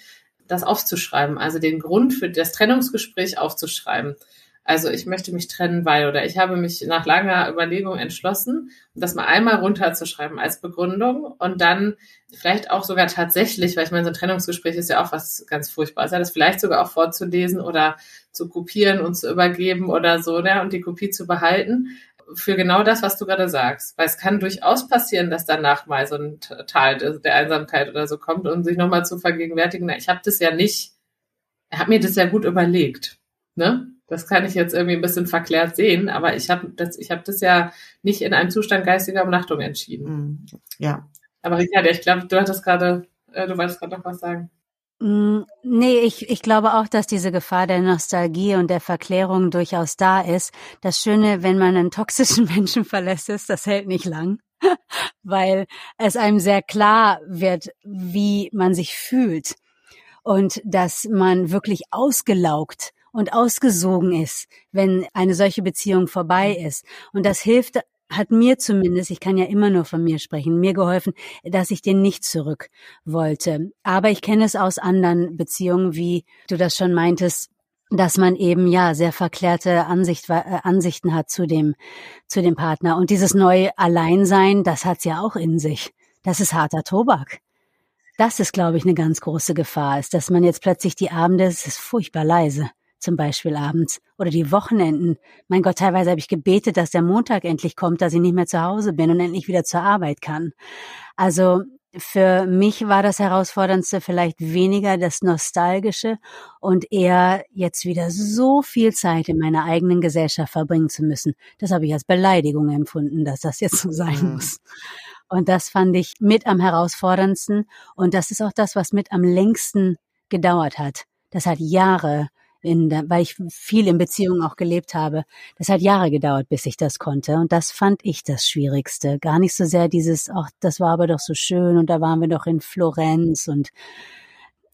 das aufzuschreiben, also den Grund für das Trennungsgespräch aufzuschreiben. Also ich möchte mich trennen, weil oder ich habe mich nach langer Überlegung entschlossen, das mal einmal runterzuschreiben als Begründung und dann vielleicht auch sogar tatsächlich, weil ich meine, so ein Trennungsgespräch ist ja auch was ganz Furchtbares, ja, das vielleicht sogar auch vorzulesen oder zu kopieren und zu übergeben oder so, ne, und die Kopie zu behalten für genau das, was du gerade sagst. Weil es kann durchaus passieren, dass danach mal so ein Tal der Einsamkeit oder so kommt und sich nochmal zu vergegenwärtigen, na, ich habe das ja nicht, er hat mir das ja gut überlegt. Ne? Das kann ich jetzt irgendwie ein bisschen verklärt sehen, aber ich habe das, ich habe das ja nicht in einem Zustand geistiger Umnachtung entschieden. Mhm. Ja. Aber Ricardo, ich glaube, du hattest gerade, äh, du wolltest gerade noch was sagen. Mm, nee, ich, ich glaube auch, dass diese Gefahr der Nostalgie und der Verklärung durchaus da ist. Das Schöne, wenn man einen toxischen Menschen verlässt, ist, das hält nicht lang, weil es einem sehr klar wird, wie man sich fühlt und dass man wirklich ausgelaugt und ausgesogen ist, wenn eine solche Beziehung vorbei ist. Und das hilft hat mir zumindest, ich kann ja immer nur von mir sprechen, mir geholfen, dass ich den nicht zurück wollte. Aber ich kenne es aus anderen Beziehungen, wie du das schon meintest, dass man eben ja sehr verklärte Ansicht, äh, Ansichten hat zu dem zu dem Partner und dieses neue Alleinsein, das hat's ja auch in sich. das ist harter Tobak. Das ist, glaube ich, eine ganz große Gefahr, ist, dass man jetzt plötzlich die Abende, es ist furchtbar leise, zum Beispiel abends, oder die Wochenenden. Mein Gott, teilweise habe ich gebetet, dass der Montag endlich kommt, dass ich nicht mehr zu Hause bin und endlich wieder zur Arbeit kann. Also für mich war das Herausforderndste vielleicht weniger das Nostalgische und eher jetzt wieder so viel Zeit in meiner eigenen Gesellschaft verbringen zu müssen. Das habe ich als Beleidigung empfunden, dass das jetzt so sein mhm. muss. Und das fand ich mit am herausforderndsten. Und das ist auch das, was mit am längsten gedauert hat. Das hat Jahre in der, weil ich viel in Beziehungen auch gelebt habe. Das hat Jahre gedauert, bis ich das konnte. Und das fand ich das Schwierigste. Gar nicht so sehr dieses, ach, das war aber doch so schön und da waren wir doch in Florenz und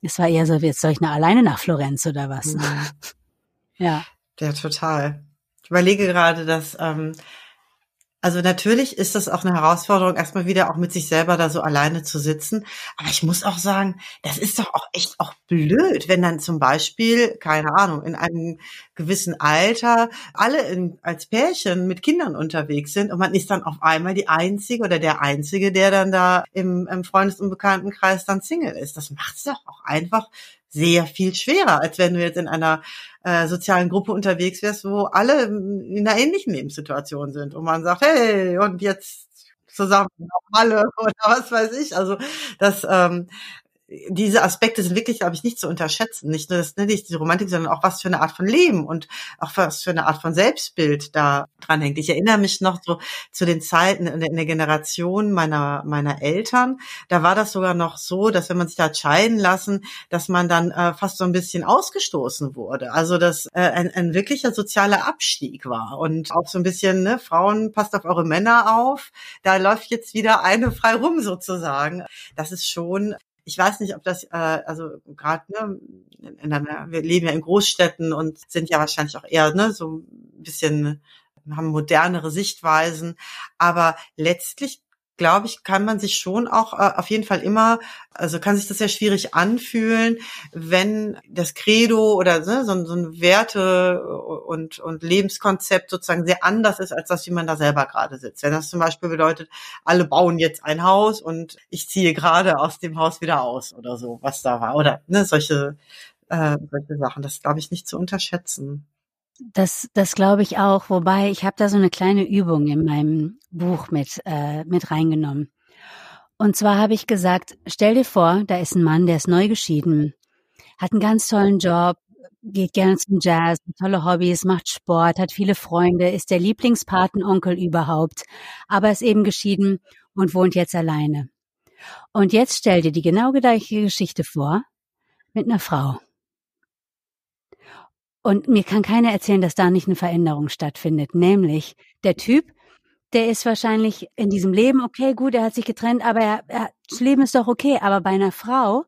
es war eher so, jetzt soll ich nach, alleine nach Florenz oder was? Mhm. ja. Ja, total. Ich überlege gerade, dass ähm, also natürlich ist das auch eine Herausforderung, erstmal wieder auch mit sich selber da so alleine zu sitzen. Aber ich muss auch sagen, das ist doch auch echt auch blöd, wenn dann zum Beispiel, keine Ahnung, in einem gewissen Alter alle in, als Pärchen mit Kindern unterwegs sind und man ist dann auf einmal die Einzige oder der Einzige, der dann da im, im Freundes- und Bekanntenkreis dann Single ist. Das macht es doch auch einfach sehr viel schwerer, als wenn du jetzt in einer äh, sozialen Gruppe unterwegs wärst, wo alle in einer ähnlichen Lebenssituation sind und man sagt, hey, und jetzt zusammen auf Malle oder was weiß ich. Also das ähm, diese Aspekte sind wirklich, glaube ich, nicht zu unterschätzen. Nicht nur das, ne, nicht die Romantik, sondern auch was für eine Art von Leben und auch was für eine Art von Selbstbild da dran hängt. Ich erinnere mich noch so zu den Zeiten in der, in der Generation meiner, meiner Eltern. Da war das sogar noch so, dass wenn man sich da hat scheiden lassen, dass man dann äh, fast so ein bisschen ausgestoßen wurde. Also dass äh, ein, ein wirklicher sozialer Abstieg war und auch so ein bisschen, ne, Frauen, passt auf eure Männer auf. Da läuft jetzt wieder eine frei rum sozusagen. Das ist schon ich weiß nicht, ob das, äh, also gerade, ne, in einer, wir leben ja in Großstädten und sind ja wahrscheinlich auch eher ne, so ein bisschen haben modernere Sichtweisen, aber letztlich glaube ich, kann man sich schon auch äh, auf jeden Fall immer, also kann sich das sehr schwierig anfühlen, wenn das Credo oder ne, so, so ein Werte und, und Lebenskonzept sozusagen sehr anders ist als das, wie man da selber gerade sitzt. Wenn das zum Beispiel bedeutet, alle bauen jetzt ein Haus und ich ziehe gerade aus dem Haus wieder aus oder so, was da war. Oder ne, solche, äh, solche Sachen. Das glaube ich nicht zu unterschätzen. Das, das glaube ich auch. Wobei ich habe da so eine kleine Übung in meinem Buch mit, äh, mit reingenommen. Und zwar habe ich gesagt, stell dir vor, da ist ein Mann, der ist neu geschieden, hat einen ganz tollen Job, geht gerne zum Jazz, tolle Hobbys, macht Sport, hat viele Freunde, ist der Lieblingspatenonkel überhaupt, aber ist eben geschieden und wohnt jetzt alleine. Und jetzt stell dir die genau gleiche Geschichte vor mit einer Frau. Und mir kann keiner erzählen, dass da nicht eine Veränderung stattfindet. Nämlich der Typ, der ist wahrscheinlich in diesem Leben okay, gut, er hat sich getrennt, aber er, er, das Leben ist doch okay. Aber bei einer Frau,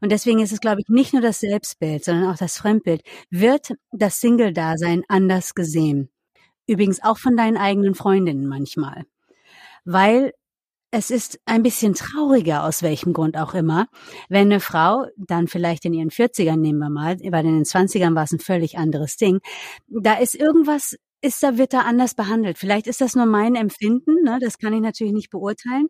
und deswegen ist es, glaube ich, nicht nur das Selbstbild, sondern auch das Fremdbild, wird das Single-Dasein anders gesehen. Übrigens auch von deinen eigenen Freundinnen manchmal. Weil es ist ein bisschen trauriger, aus welchem Grund auch immer, wenn eine Frau dann vielleicht in ihren 40ern nehmen wir mal, weil in den 20ern war es ein völlig anderes Ding, da ist irgendwas, ist da, wird da anders behandelt. Vielleicht ist das nur mein Empfinden, ne? das kann ich natürlich nicht beurteilen.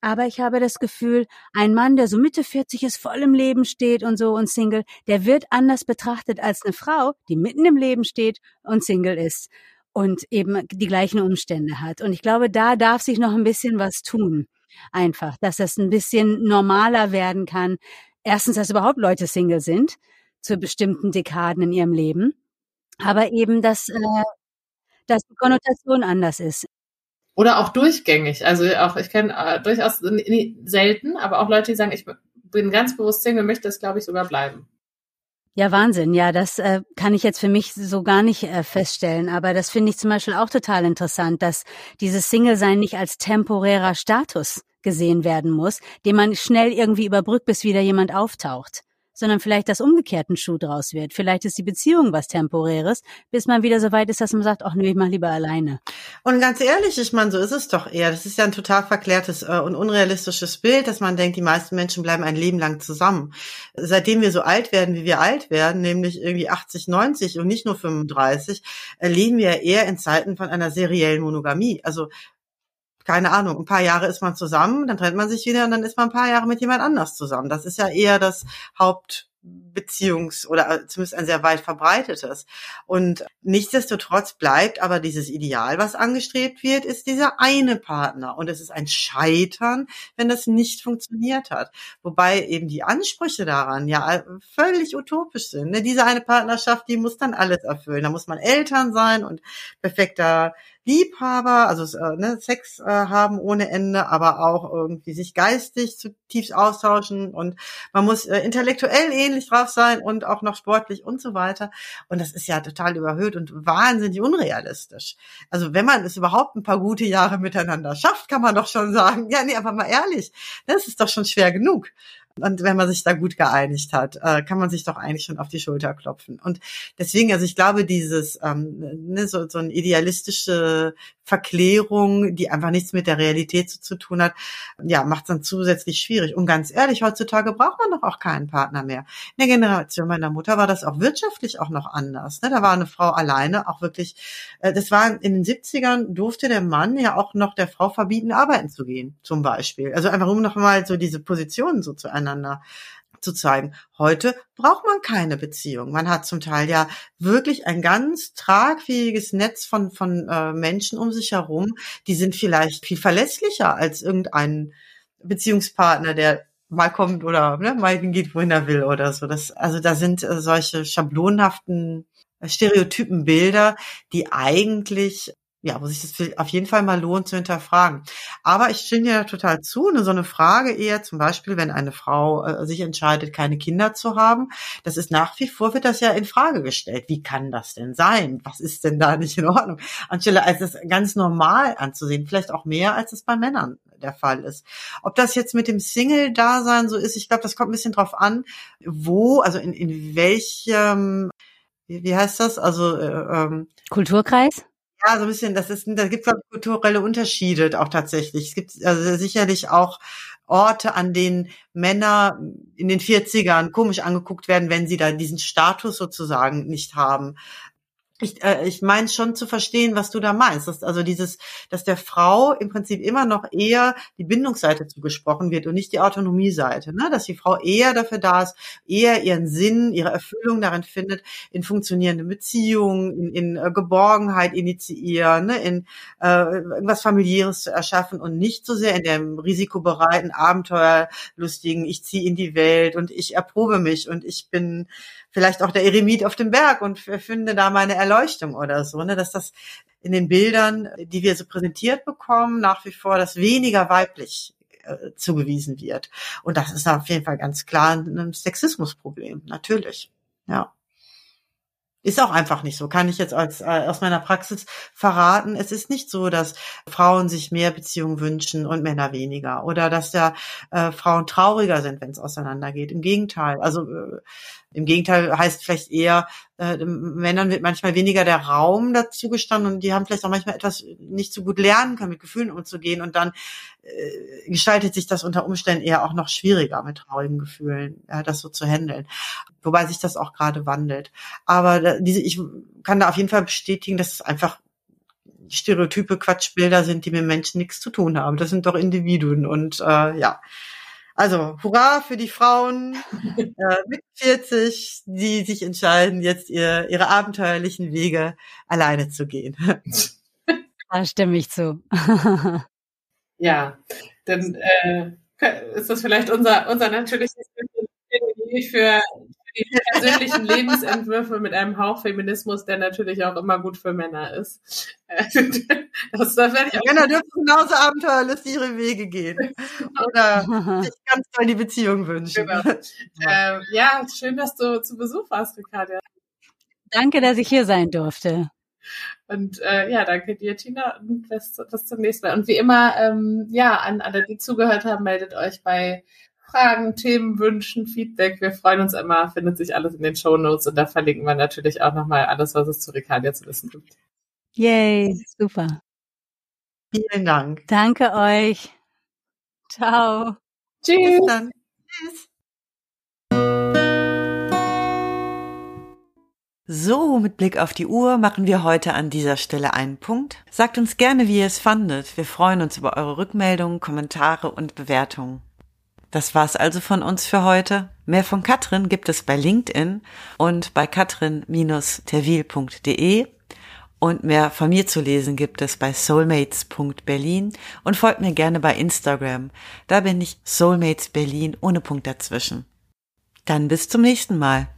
Aber ich habe das Gefühl, ein Mann, der so Mitte 40 ist, voll im Leben steht und so und Single, der wird anders betrachtet als eine Frau, die mitten im Leben steht und Single ist und eben die gleichen Umstände hat. Und ich glaube, da darf sich noch ein bisschen was tun. Einfach, dass das ein bisschen normaler werden kann. Erstens, dass überhaupt Leute Single sind zu bestimmten Dekaden in ihrem Leben. Aber eben, dass, äh, dass die Konnotation anders ist. Oder auch durchgängig. Also auch, ich kenne äh, durchaus selten, aber auch Leute, die sagen, ich bin ganz bewusst Single, möchte es, glaube ich, sogar bleiben. Ja, Wahnsinn. Ja, das äh, kann ich jetzt für mich so gar nicht äh, feststellen. Aber das finde ich zum Beispiel auch total interessant, dass dieses Single-Sein nicht als temporärer Status gesehen werden muss, den man schnell irgendwie überbrückt, bis wieder jemand auftaucht sondern vielleicht das umgekehrten Schuh draus wird. Vielleicht ist die Beziehung was Temporäres, bis man wieder so weit ist, dass man sagt, ach nö, ich mach lieber alleine. Und ganz ehrlich, ich meine, so ist es doch eher. Das ist ja ein total verklärtes äh, und unrealistisches Bild, dass man denkt, die meisten Menschen bleiben ein Leben lang zusammen. Seitdem wir so alt werden, wie wir alt werden, nämlich irgendwie 80, 90 und nicht nur 35, äh, leben wir eher in Zeiten von einer seriellen Monogamie. Also keine Ahnung, ein paar Jahre ist man zusammen, dann trennt man sich wieder und dann ist man ein paar Jahre mit jemand anders zusammen. Das ist ja eher das Haupt Beziehungs- oder zumindest ein sehr weit verbreitetes. Und nichtsdestotrotz bleibt aber dieses Ideal, was angestrebt wird, ist dieser eine Partner. Und es ist ein Scheitern, wenn das nicht funktioniert hat. Wobei eben die Ansprüche daran ja völlig utopisch sind. Ne? Diese eine Partnerschaft, die muss dann alles erfüllen. Da muss man Eltern sein und perfekter Liebhaber, also äh, ne, Sex äh, haben ohne Ende, aber auch irgendwie sich geistig zutiefst austauschen und man muss äh, intellektuell ähnlich drauf sein und auch noch sportlich und so weiter. Und das ist ja total überhöht und wahnsinnig unrealistisch. Also wenn man es überhaupt ein paar gute Jahre miteinander schafft, kann man doch schon sagen, ja, nee, aber mal ehrlich, das ist doch schon schwer genug. Und wenn man sich da gut geeinigt hat, äh, kann man sich doch eigentlich schon auf die Schulter klopfen. Und deswegen, also ich glaube, dieses ähm, ne, so, so eine idealistische Verklärung, die einfach nichts mit der Realität zu, zu tun hat, ja, macht es dann zusätzlich schwierig. Und ganz ehrlich, heutzutage braucht man doch auch keinen Partner mehr. In der Generation meiner Mutter war das auch wirtschaftlich auch noch anders. Ne? Da war eine Frau alleine auch wirklich, äh, das war in den 70ern durfte der Mann ja auch noch der Frau verbieten, arbeiten zu gehen, zum Beispiel. Also einfach um noch mal so diese Positionen so zu miteinander zu zeigen. Heute braucht man keine Beziehung. Man hat zum Teil ja wirklich ein ganz tragfähiges Netz von, von äh, Menschen um sich herum. Die sind vielleicht viel verlässlicher als irgendein Beziehungspartner, der mal kommt oder ne, mal geht, wohin er will oder so. Das, also da sind äh, solche schablonhaften äh, Stereotypen Bilder, die eigentlich ja, wo sich das auf jeden Fall mal lohnt zu hinterfragen. Aber ich stimme dir total zu. Ne, so eine Frage eher zum Beispiel, wenn eine Frau äh, sich entscheidet, keine Kinder zu haben, das ist nach wie vor wird das ja in Frage gestellt. Wie kann das denn sein? Was ist denn da nicht in Ordnung? Anstelle als es ganz normal anzusehen, vielleicht auch mehr als es bei Männern der Fall ist. Ob das jetzt mit dem Single-Dasein so ist, ich glaube, das kommt ein bisschen drauf an, wo, also in, in welchem, wie, wie heißt das? Also äh, ähm, Kulturkreis? Ja, so ein bisschen, das ist, da gibt es kulturelle Unterschiede auch tatsächlich. Es gibt also sicherlich auch Orte, an denen Männer in den 40ern komisch angeguckt werden, wenn sie da diesen Status sozusagen nicht haben ich, äh, ich meine schon zu verstehen, was du da meinst. Dass, also dieses, dass der Frau im Prinzip immer noch eher die Bindungsseite zugesprochen wird und nicht die Autonomieseite. Ne? Dass die Frau eher dafür da ist, eher ihren Sinn, ihre Erfüllung darin findet, in funktionierenden Beziehungen, in, in äh, Geborgenheit initiieren, ne? in äh, irgendwas familiäres zu erschaffen und nicht so sehr in dem risikobereiten, abenteuerlustigen, ich ziehe in die Welt und ich erprobe mich und ich bin vielleicht auch der Eremit auf dem Berg und finde da meine Erleuchtung oder so, ne, dass das in den Bildern, die wir so präsentiert bekommen, nach wie vor das weniger weiblich äh, zugewiesen wird. Und das ist auf jeden Fall ganz klar ein Sexismusproblem, natürlich. Ja. Ist auch einfach nicht so. Kann ich jetzt als, äh, aus meiner Praxis verraten. Es ist nicht so, dass Frauen sich mehr Beziehungen wünschen und Männer weniger. Oder dass ja äh, Frauen trauriger sind, wenn es auseinandergeht. Im Gegenteil. Also äh, im Gegenteil heißt vielleicht eher, äh, Männern wird manchmal weniger der Raum dazu gestanden und die haben vielleicht auch manchmal etwas nicht so gut lernen können, mit Gefühlen umzugehen und dann äh, gestaltet sich das unter Umständen eher auch noch schwieriger mit traurigen Gefühlen, ja, das so zu handeln. Wobei sich das auch gerade wandelt. Aber diese, ich kann da auf jeden Fall bestätigen, dass es einfach Stereotype Quatschbilder sind, die mit Menschen nichts zu tun haben. Das sind doch Individuen und äh, ja. Also hurra für die Frauen äh, mit 40, die sich entscheiden, jetzt ihr, ihre abenteuerlichen Wege alleine zu gehen. Da stimme ich zu. ja, dann äh, ist das vielleicht unser, unser natürliches für die persönlichen Lebensentwürfe mit einem Hauch Feminismus, der natürlich auch immer gut für Männer ist. das, das werde ich auch Männer dürfen genauso abenteuerlich ihre Wege gehen. Oder sich ganz toll die Beziehung wünschen. Genau. Ähm, ja, schön, dass du zu Besuch warst, Ricarda. Danke, dass ich hier sein durfte. Und äh, ja, danke dir, Tina, und bis, bis zum nächsten Mal. Und wie immer, ähm, ja, an alle, die zugehört haben, meldet euch bei Fragen, Themen, Wünschen, Feedback. Wir freuen uns immer, findet sich alles in den Show Notes und da verlinken wir natürlich auch nochmal alles, was es zu Ricardia zu wissen gibt. Yay, super. Vielen Dank. Danke euch. Ciao. Tschüss. Bis dann. Tschüss. So, mit Blick auf die Uhr machen wir heute an dieser Stelle einen Punkt. Sagt uns gerne, wie ihr es fandet. Wir freuen uns über eure Rückmeldungen, Kommentare und Bewertungen. Das war's also von uns für heute. Mehr von Katrin gibt es bei LinkedIn und bei katrin-terwil.de und mehr von mir zu lesen gibt es bei soulmates.berlin und folgt mir gerne bei Instagram. Da bin ich Soulmates Berlin ohne Punkt dazwischen. Dann bis zum nächsten Mal.